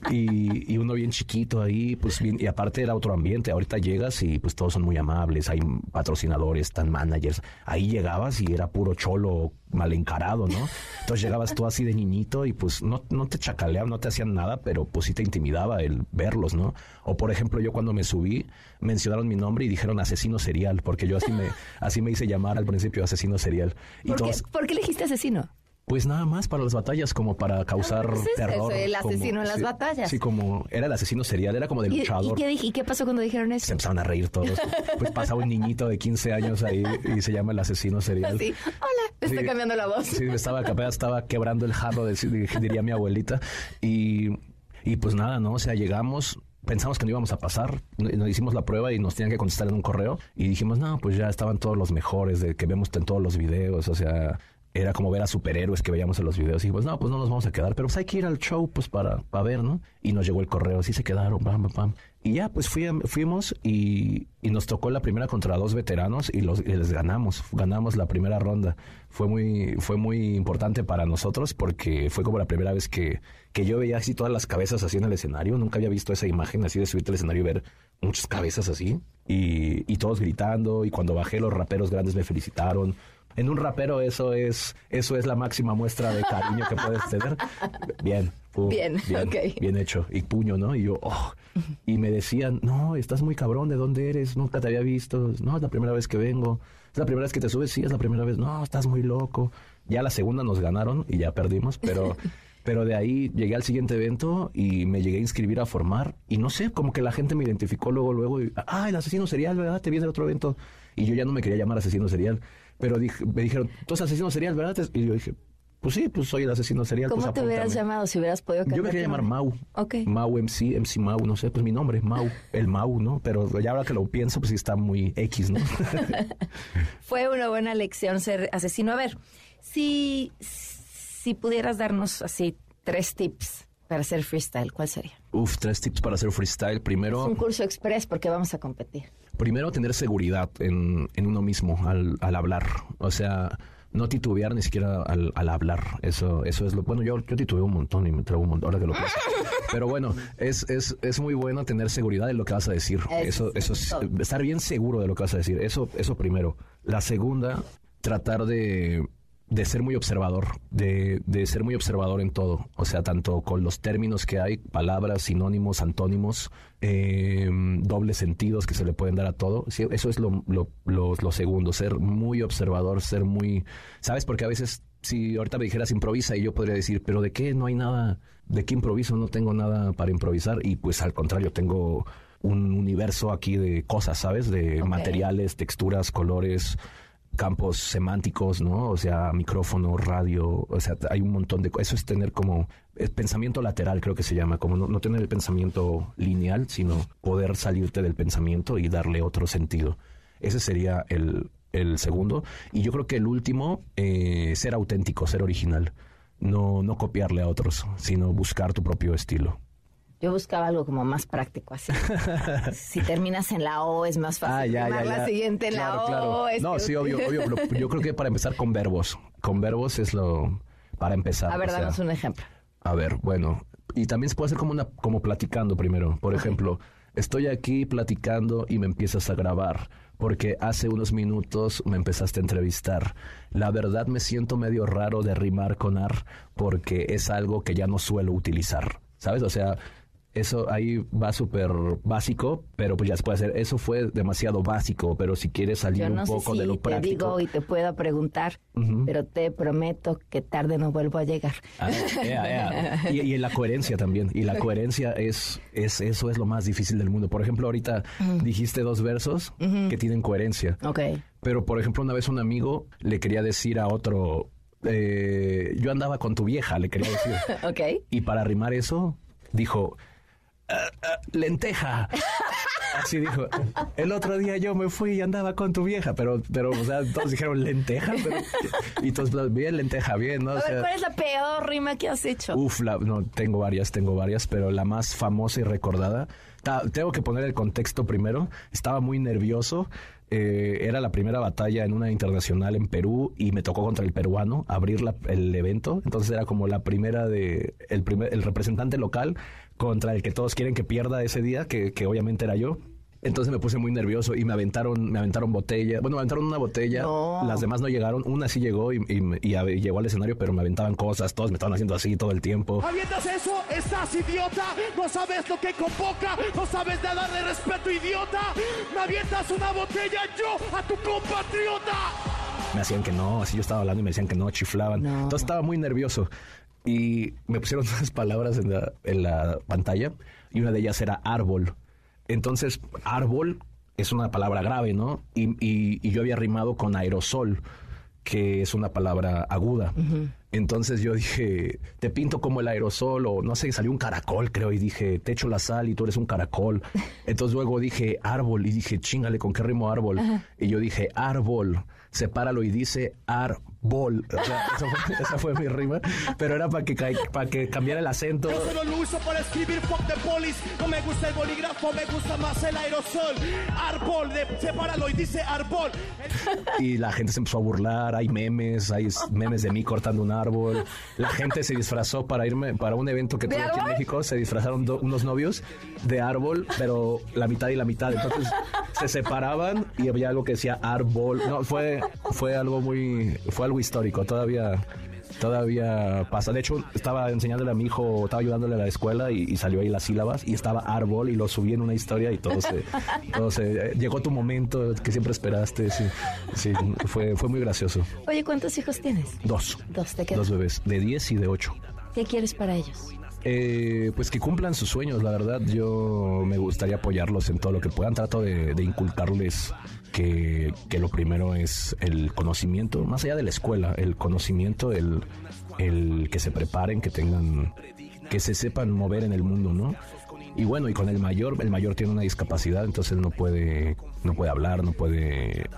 Y, y, uno bien chiquito ahí, pues bien, y aparte era otro ambiente. Ahorita llegas y pues todos son muy amables, hay patrocinadores, están managers. Ahí llegabas y era puro cholo mal encarado, ¿no? Entonces llegabas tú así de niñito y pues no, no te chacaleaban, no te hacían nada, pero pues sí te intimidaba el verlos, ¿no? O por ejemplo, yo cuando me subí, mencionaron mi nombre y dijeron asesino serial, porque yo así me, así me hice llamar al principio asesino serial. Y ¿Por, todos, qué, ¿Por qué elegiste asesino? Pues nada más para las batallas, como para causar pues es terror. eso, el asesino como- en las sí, batallas. Sí, como era el asesino serial, era como de ¿Y, luchador. y qué, y qué pasó cuando dijeron eso? Se empezaron a reír todos. Pues pasaba un niñito de 15 años ahí y se llama el asesino serial. Así, hola, está Sí. cambiando la voz. Sí, me estaba, estaba quebrando el jarro, de- diría mi abuelita. Y, y pues nada, ¿no? O sea, llegamos, pensamos que no íbamos a pasar, nos hicimos la prueba y nos tenían que contestar en un correo. Y dijimos, no, pues ya estaban todos los mejores de que vemos en todos los videos, o sea... Era como ver a superhéroes que veíamos en los videos. Y dijimos, no, pues no nos vamos a quedar, pero pues hay que ir al show pues para, para ver, ¿no? Y nos llegó el correo, así se quedaron, pam, pam, pam. Y ya, pues fui- fuimos y, nos tocó la primera contra dos veteranos y, los, les ganamos. Ganamos la primera ronda. Fue muy, fue muy importante para nosotros porque fue como la primera vez que, que yo veía así todas las cabezas así en el escenario. Nunca había visto esa imagen así de subirte al escenario y ver muchas cabezas así. Y, y todos gritando. Y cuando bajé, los raperos grandes me felicitaron. En un rapero eso es, eso es la máxima muestra de cariño que puedes tener. Bien. pum, Bien, bien, bien hecho. Y puño, ¿no? Y yo, oh. Y me decían, no, estás muy cabrón, ¿de dónde eres? Nunca te había visto. No, es la primera vez que vengo. ¿Es la primera vez que te subes? Sí, es la primera vez. No, estás muy loco. Ya la segunda nos ganaron y ya perdimos, pero... Pero de ahí llegué al siguiente evento y me llegué a inscribir a formar. Y no sé, como que la gente me identificó luego, luego. Y, ah, el asesino serial, ¿verdad? Te vi en el otro evento. Y yo ya no me quería llamar asesino serial. Pero dije, me dijeron, tú eres asesino serial, ¿verdad? Y yo dije, pues sí, pues soy el asesino serial. ¿Cómo pues te hubieras apúntame". llamado si hubieras podido Yo me cambiar quería llamar? Mau. Ok. Mau MC, MC Mau, no sé, pues mi nombre es Mau, el Mau, ¿no? Pero ya ahora que lo pienso, pues sí está muy X, ¿no? Fue una buena lección ser asesino. A ver, si, si pudieras darnos así tres tips para hacer freestyle, ¿cuál sería? Uf, tres tips para hacer freestyle. Primero, Es un curso express porque vamos a competir. Primero tener seguridad en, en uno mismo al, al hablar. O sea, no titubear ni siquiera al, al hablar. Eso, eso es lo bueno. Yo, yo titubeo un montón y me traigo un montón ahora que lo pienso. Pero bueno, es, es, es muy bueno tener seguridad en lo que vas a decir. Eso, eso es, estar bien seguro de lo que vas a decir. Eso, eso primero. La segunda, tratar de, de ser muy observador, de, de ser muy observador en todo. O sea, tanto con los términos que hay, palabras, sinónimos, antónimos, eh, dobles sentidos que se le pueden dar a todo. Sí, eso es lo, lo, lo, lo segundo, ser muy observador, ser muy... ¿Sabes? Porque a veces, si ahorita me dijeras improvisa y yo podría decir, pero ¿de qué? No hay nada, ¿de qué improviso? No tengo nada para improvisar. Y pues al contrario, tengo un universo aquí de cosas, ¿sabes? De materiales, texturas, colores, campos semánticos, ¿no? O sea, micrófono, radio, o sea, hay un montón de cosas. Eso es tener como pensamiento lateral, creo que se llama, como no, no tener el pensamiento lineal, sino poder salirte del pensamiento y darle otro sentido. Ese sería el, el segundo. Y yo creo que el último, eh, ser auténtico, ser original. No, no copiarle a otros, sino buscar tu propio estilo. Yo buscaba algo como más práctico así. si terminas en la O es más fácil. Ah, ya, ya, la siguiente en Claro, la O. claro. es No, que- sí, obvio, obvio. pero yo creo que para empezar con verbos. Con verbos es lo para empezar. A ver, o sea, danos un ejemplo. A ver, bueno. Y también se puede hacer como una, como platicando primero. Por ejemplo, estoy aquí platicando y me empiezas a grabar. Porque hace unos minutos me empezaste a entrevistar. La verdad me siento medio raro de rimar con ar porque es algo que ya no suelo utilizar. ¿Sabes? O sea, eso ahí va súper básico, pero pues ya se puede hacer. Eso fue demasiado básico, pero si quieres salir Yo no un sé poco si de lo te práctico. digo y te puedo preguntar, pero te prometo que tarde no vuelvo a llegar. Ah, ea, ea. Y, y en la coherencia también. Y la coherencia es, es eso es lo más difícil del mundo. Por ejemplo, ahorita Mm. dijiste dos versos que tienen coherencia. Ok. Pero, por ejemplo, una vez un amigo le quería decir a otro, eh, yo andaba con tu vieja, le quería decir. ok. Y para rimar eso, dijo, "Ah, ah, lenteja. Así dijo. El otro día yo me fui y andaba con tu vieja, pero, pero, o sea, todos dijeron lenteja. Pero, y todos, bien, lenteja, bien, ¿no? O sea, ¿cuál es la peor rima que has hecho? Uf, la- no, tengo varias, tengo varias, pero la más famosa y recordada, ta- tengo que poner el contexto primero, estaba muy nervioso, eh, era la primera batalla en una internacional en Perú y me tocó contra el peruano abrir la- el evento, entonces era como la primera de, el, primer, el representante local contra el que todos quieren que pierda ese día, que, que obviamente era yo. Entonces me puse muy nervioso y me aventaron, me aventaron botella. Bueno, me aventaron una botella. Las demás no llegaron. Una sí llegó y, y- y a- llegó al escenario, pero me aventaban cosas. Todos me estaban haciendo así todo el tiempo. ¿Avientas eso? ¿Estás idiota? ¿No sabes lo que convoca? ¿No sabes nada de respeto, idiota? ¿Me avientas una botella yo a tu compatriota? Me hacían que no, así yo estaba hablando y me decían que no, chiflaban. Entonces estaba muy nervioso. Y me pusieron unas palabras en la, en la pantalla y una de ellas era árbol. Entonces, árbol es una palabra grave, ¿no? Y, y- y yo había rimado con aerosol, que es una palabra aguda. Entonces yo dije, te pinto como el aerosol, o no sé, salió un caracol, creo, y dije, te echo la sal y tú eres un caracol. Entonces luego dije árbol, y dije, chingale, ¿con qué rimo árbol? Y yo dije, árbol, sepáralo y dice árbol. O sea, esa fue, esa fue mi rima, pero era para que, para que cambiara el acento. Yo solo lo uso para escribir fuck the police. No me gusta el bolígrafo, me gusta más el aerosol. Árbol, de, sepáralo y dice árbol. Y la gente se empezó a burlar, hay memes, hay memes de mí cortando un árbol. La gente se disfrazó para irme para un evento que ¿De tuve aquí en árbol? México, se disfrazaron do- unos novios de árbol, pero la mitad y la mitad. Entonces se separaban y había algo que decía árbol. No, fue fue algo muy fue algo histórico, todavía todavía pasa. De hecho, estaba enseñándole a mi hijo, estaba ayudándole a la escuela y, y salió ahí las sílabas y estaba árbol y lo subí en una historia y todo se, todo se- llegó tu momento que siempre esperaste. Sí, sí, fue, fue muy gracioso. Oye, ¿cuántos hijos tienes? Dos. Dos, ¿te quedan? Dos bebés, de 10 y de 8. ¿Qué quieres para ellos? Eh, pues que cumplan sus sueños, la verdad. Yo me gustaría apoyarlos en todo lo que puedan. Trato de, de inculcarles que, que lo primero es el conocimiento, más allá de la escuela, el conocimiento, el, el que se preparen, que tengan, que se sepan mover en el mundo, ¿no? Y bueno, y con el mayor, el mayor tiene una discapacidad, entonces no puede, no puede hablar, no puede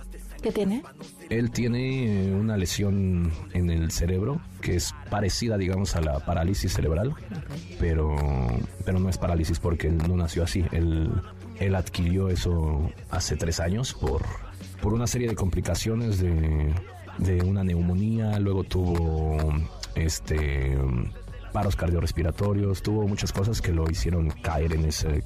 ¿Qué tiene? él tiene eh, una lesión en el cerebro que es parecida, digamos, a la parálisis cerebral, pero, pero no es parálisis porque él no nació así. Él, él adquirió eso hace tres años por, por una serie de complicaciones de, de una neumonía, luego tuvo este paros cardiorrespiratorios, tuvo muchas cosas que lo hicieron caer en ese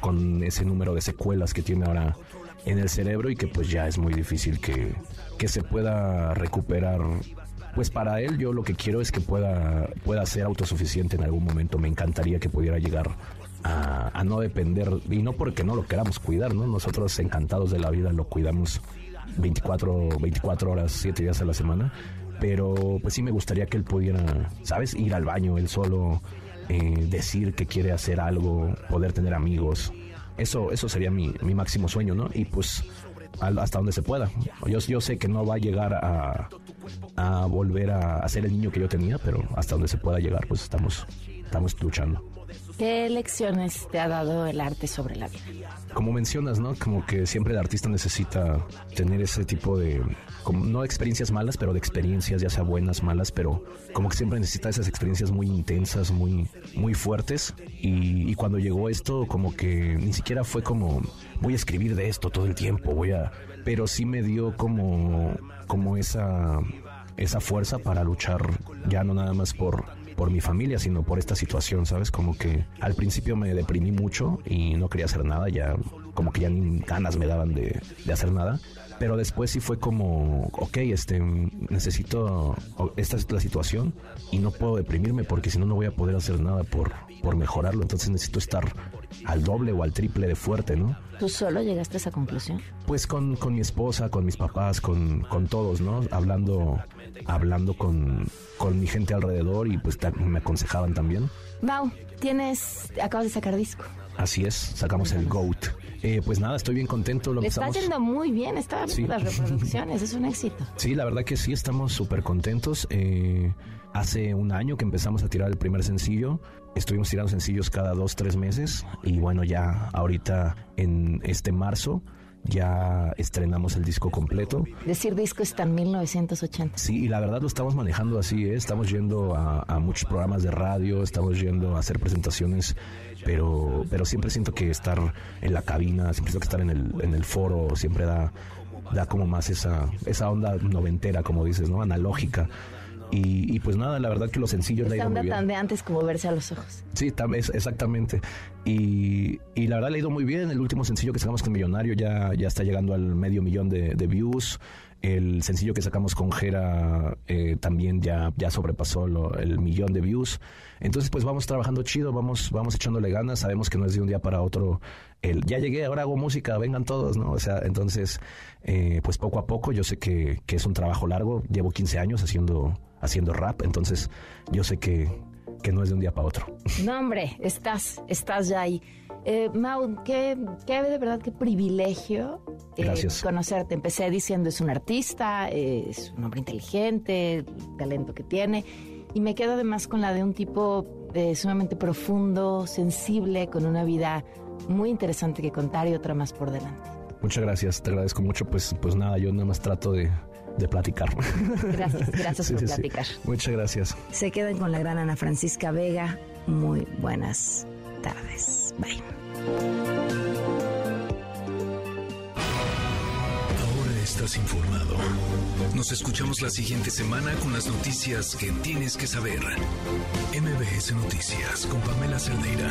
con ese número de secuelas que tiene ahora en el cerebro y que pues ya es muy difícil que, que se pueda recuperar. Pues para él yo lo que quiero es que pueda, pueda ser autosuficiente en algún momento. Me encantaría que pudiera llegar a, no depender, y no porque no lo queramos cuidar, ¿no? Nosotros encantados de la vida lo cuidamos 24, 24 horas, 7 días a la semana. Pero pues sí me gustaría que él pudiera, ¿sabes? Ir al baño él solo, eh, decir que quiere hacer algo, poder tener amigos. Eso, eso sería mi, mi máximo sueño, ¿no? Y pues hasta donde se pueda. Yo, yo sé que no va a llegar a, a volver a, a ser el niño que yo tenía, pero hasta donde se pueda llegar, pues estamos, estamos luchando. ¿Qué lecciones te ha dado el arte sobre la vida? Como mencionas, ¿no? Como que siempre el artista necesita tener ese tipo de, no experiencias malas, pero de experiencias, ya sea buenas, malas, pero como que siempre necesita esas experiencias muy intensas, muy, muy fuertes. Y, y cuando llegó esto, como que ni siquiera fue como, voy a escribir de esto todo el tiempo, voy a, pero sí me dio como, como esa, esa fuerza para luchar ya no nada más por por mi familia, sino por esta situación, ¿sabes? Como que al principio me deprimí mucho y no quería hacer nada, ya como que ya ni ganas me daban de, de hacer nada. Pero después sí fue como, ok, este, necesito, esta es la situación y no puedo deprimirme porque si no, no voy a poder hacer nada por, por mejorarlo. Entonces necesito estar al doble o al triple de fuerte, ¿no? ¿Tú solo llegaste a esa conclusión? Pues con, con mi esposa, con mis papás, con, con todos, ¿no? Hablando, hablando con, con mi gente alrededor y pues me aconsejaban también. Mau, tienes, acabas de sacar disco. Así es, sacamos el GOAT. Eh, pues nada, estoy bien contento. Lo está yendo muy bien, está sí. las reproducciones, es un éxito. Sí, la verdad que sí, estamos súper contentos. Eh, hace un año que empezamos a tirar el primer sencillo, estuvimos tirando sencillos cada dos, tres meses y bueno, ya ahorita en este marzo ya estrenamos el disco completo. Decir disco está en 1980. Sí, y la verdad lo estamos manejando así, ¿eh? estamos yendo a, a, muchos programas de radio, estamos yendo a hacer presentaciones, pero, pero siempre siento que estar en la cabina, siempre siento que estar en el, en el foro, siempre da, da como más esa, esa onda noventera, como dices, ¿no? Analógica. Y, y, pues nada, la verdad que los sencillos Esta le ha ido onda muy bien. tan de antes como verse a los ojos. Sí, es- exactamente. Y, y la verdad le ha ido muy bien. El último sencillo que sacamos con Millonario ya, ya está llegando al medio millón de, de views. El sencillo que sacamos con Jera eh, también ya, ya sobrepasó lo- el millón de views. Entonces, pues vamos trabajando chido, vamos, vamos echándole ganas. Sabemos que no es de un día para otro. El, ya llegué, ahora hago música, vengan todos, ¿no? O sea, entonces, eh, pues poco a poco, yo sé que, que es un trabajo largo. Llevo 15 años haciendo, haciendo rap, entonces yo sé que, que no es de un día para otro. No, hombre, estás, estás ya ahí. Eh, Mau, qué, qué de verdad, qué privilegio eh, Gracias. conocerte. Empecé diciendo es un artista, eh, es un hombre inteligente, el talento que tiene. Y me quedo además con la de un tipo eh, sumamente profundo, sensible, con una vida muy interesante que contar y otra más por delante. Muchas gracias, te agradezco mucho. Pues, pues nada, yo nada más trato de, de platicar. Gracias, gracias Sí, por sí, sí. platicar. Muchas gracias. Se quedan con la gran Ana Francisca Vega. Muy buenas tardes. Bye. Ahora estás informado. Nos escuchamos la siguiente semana con las noticias que tienes que saber. MBS Noticias con Pamela Cerdeira.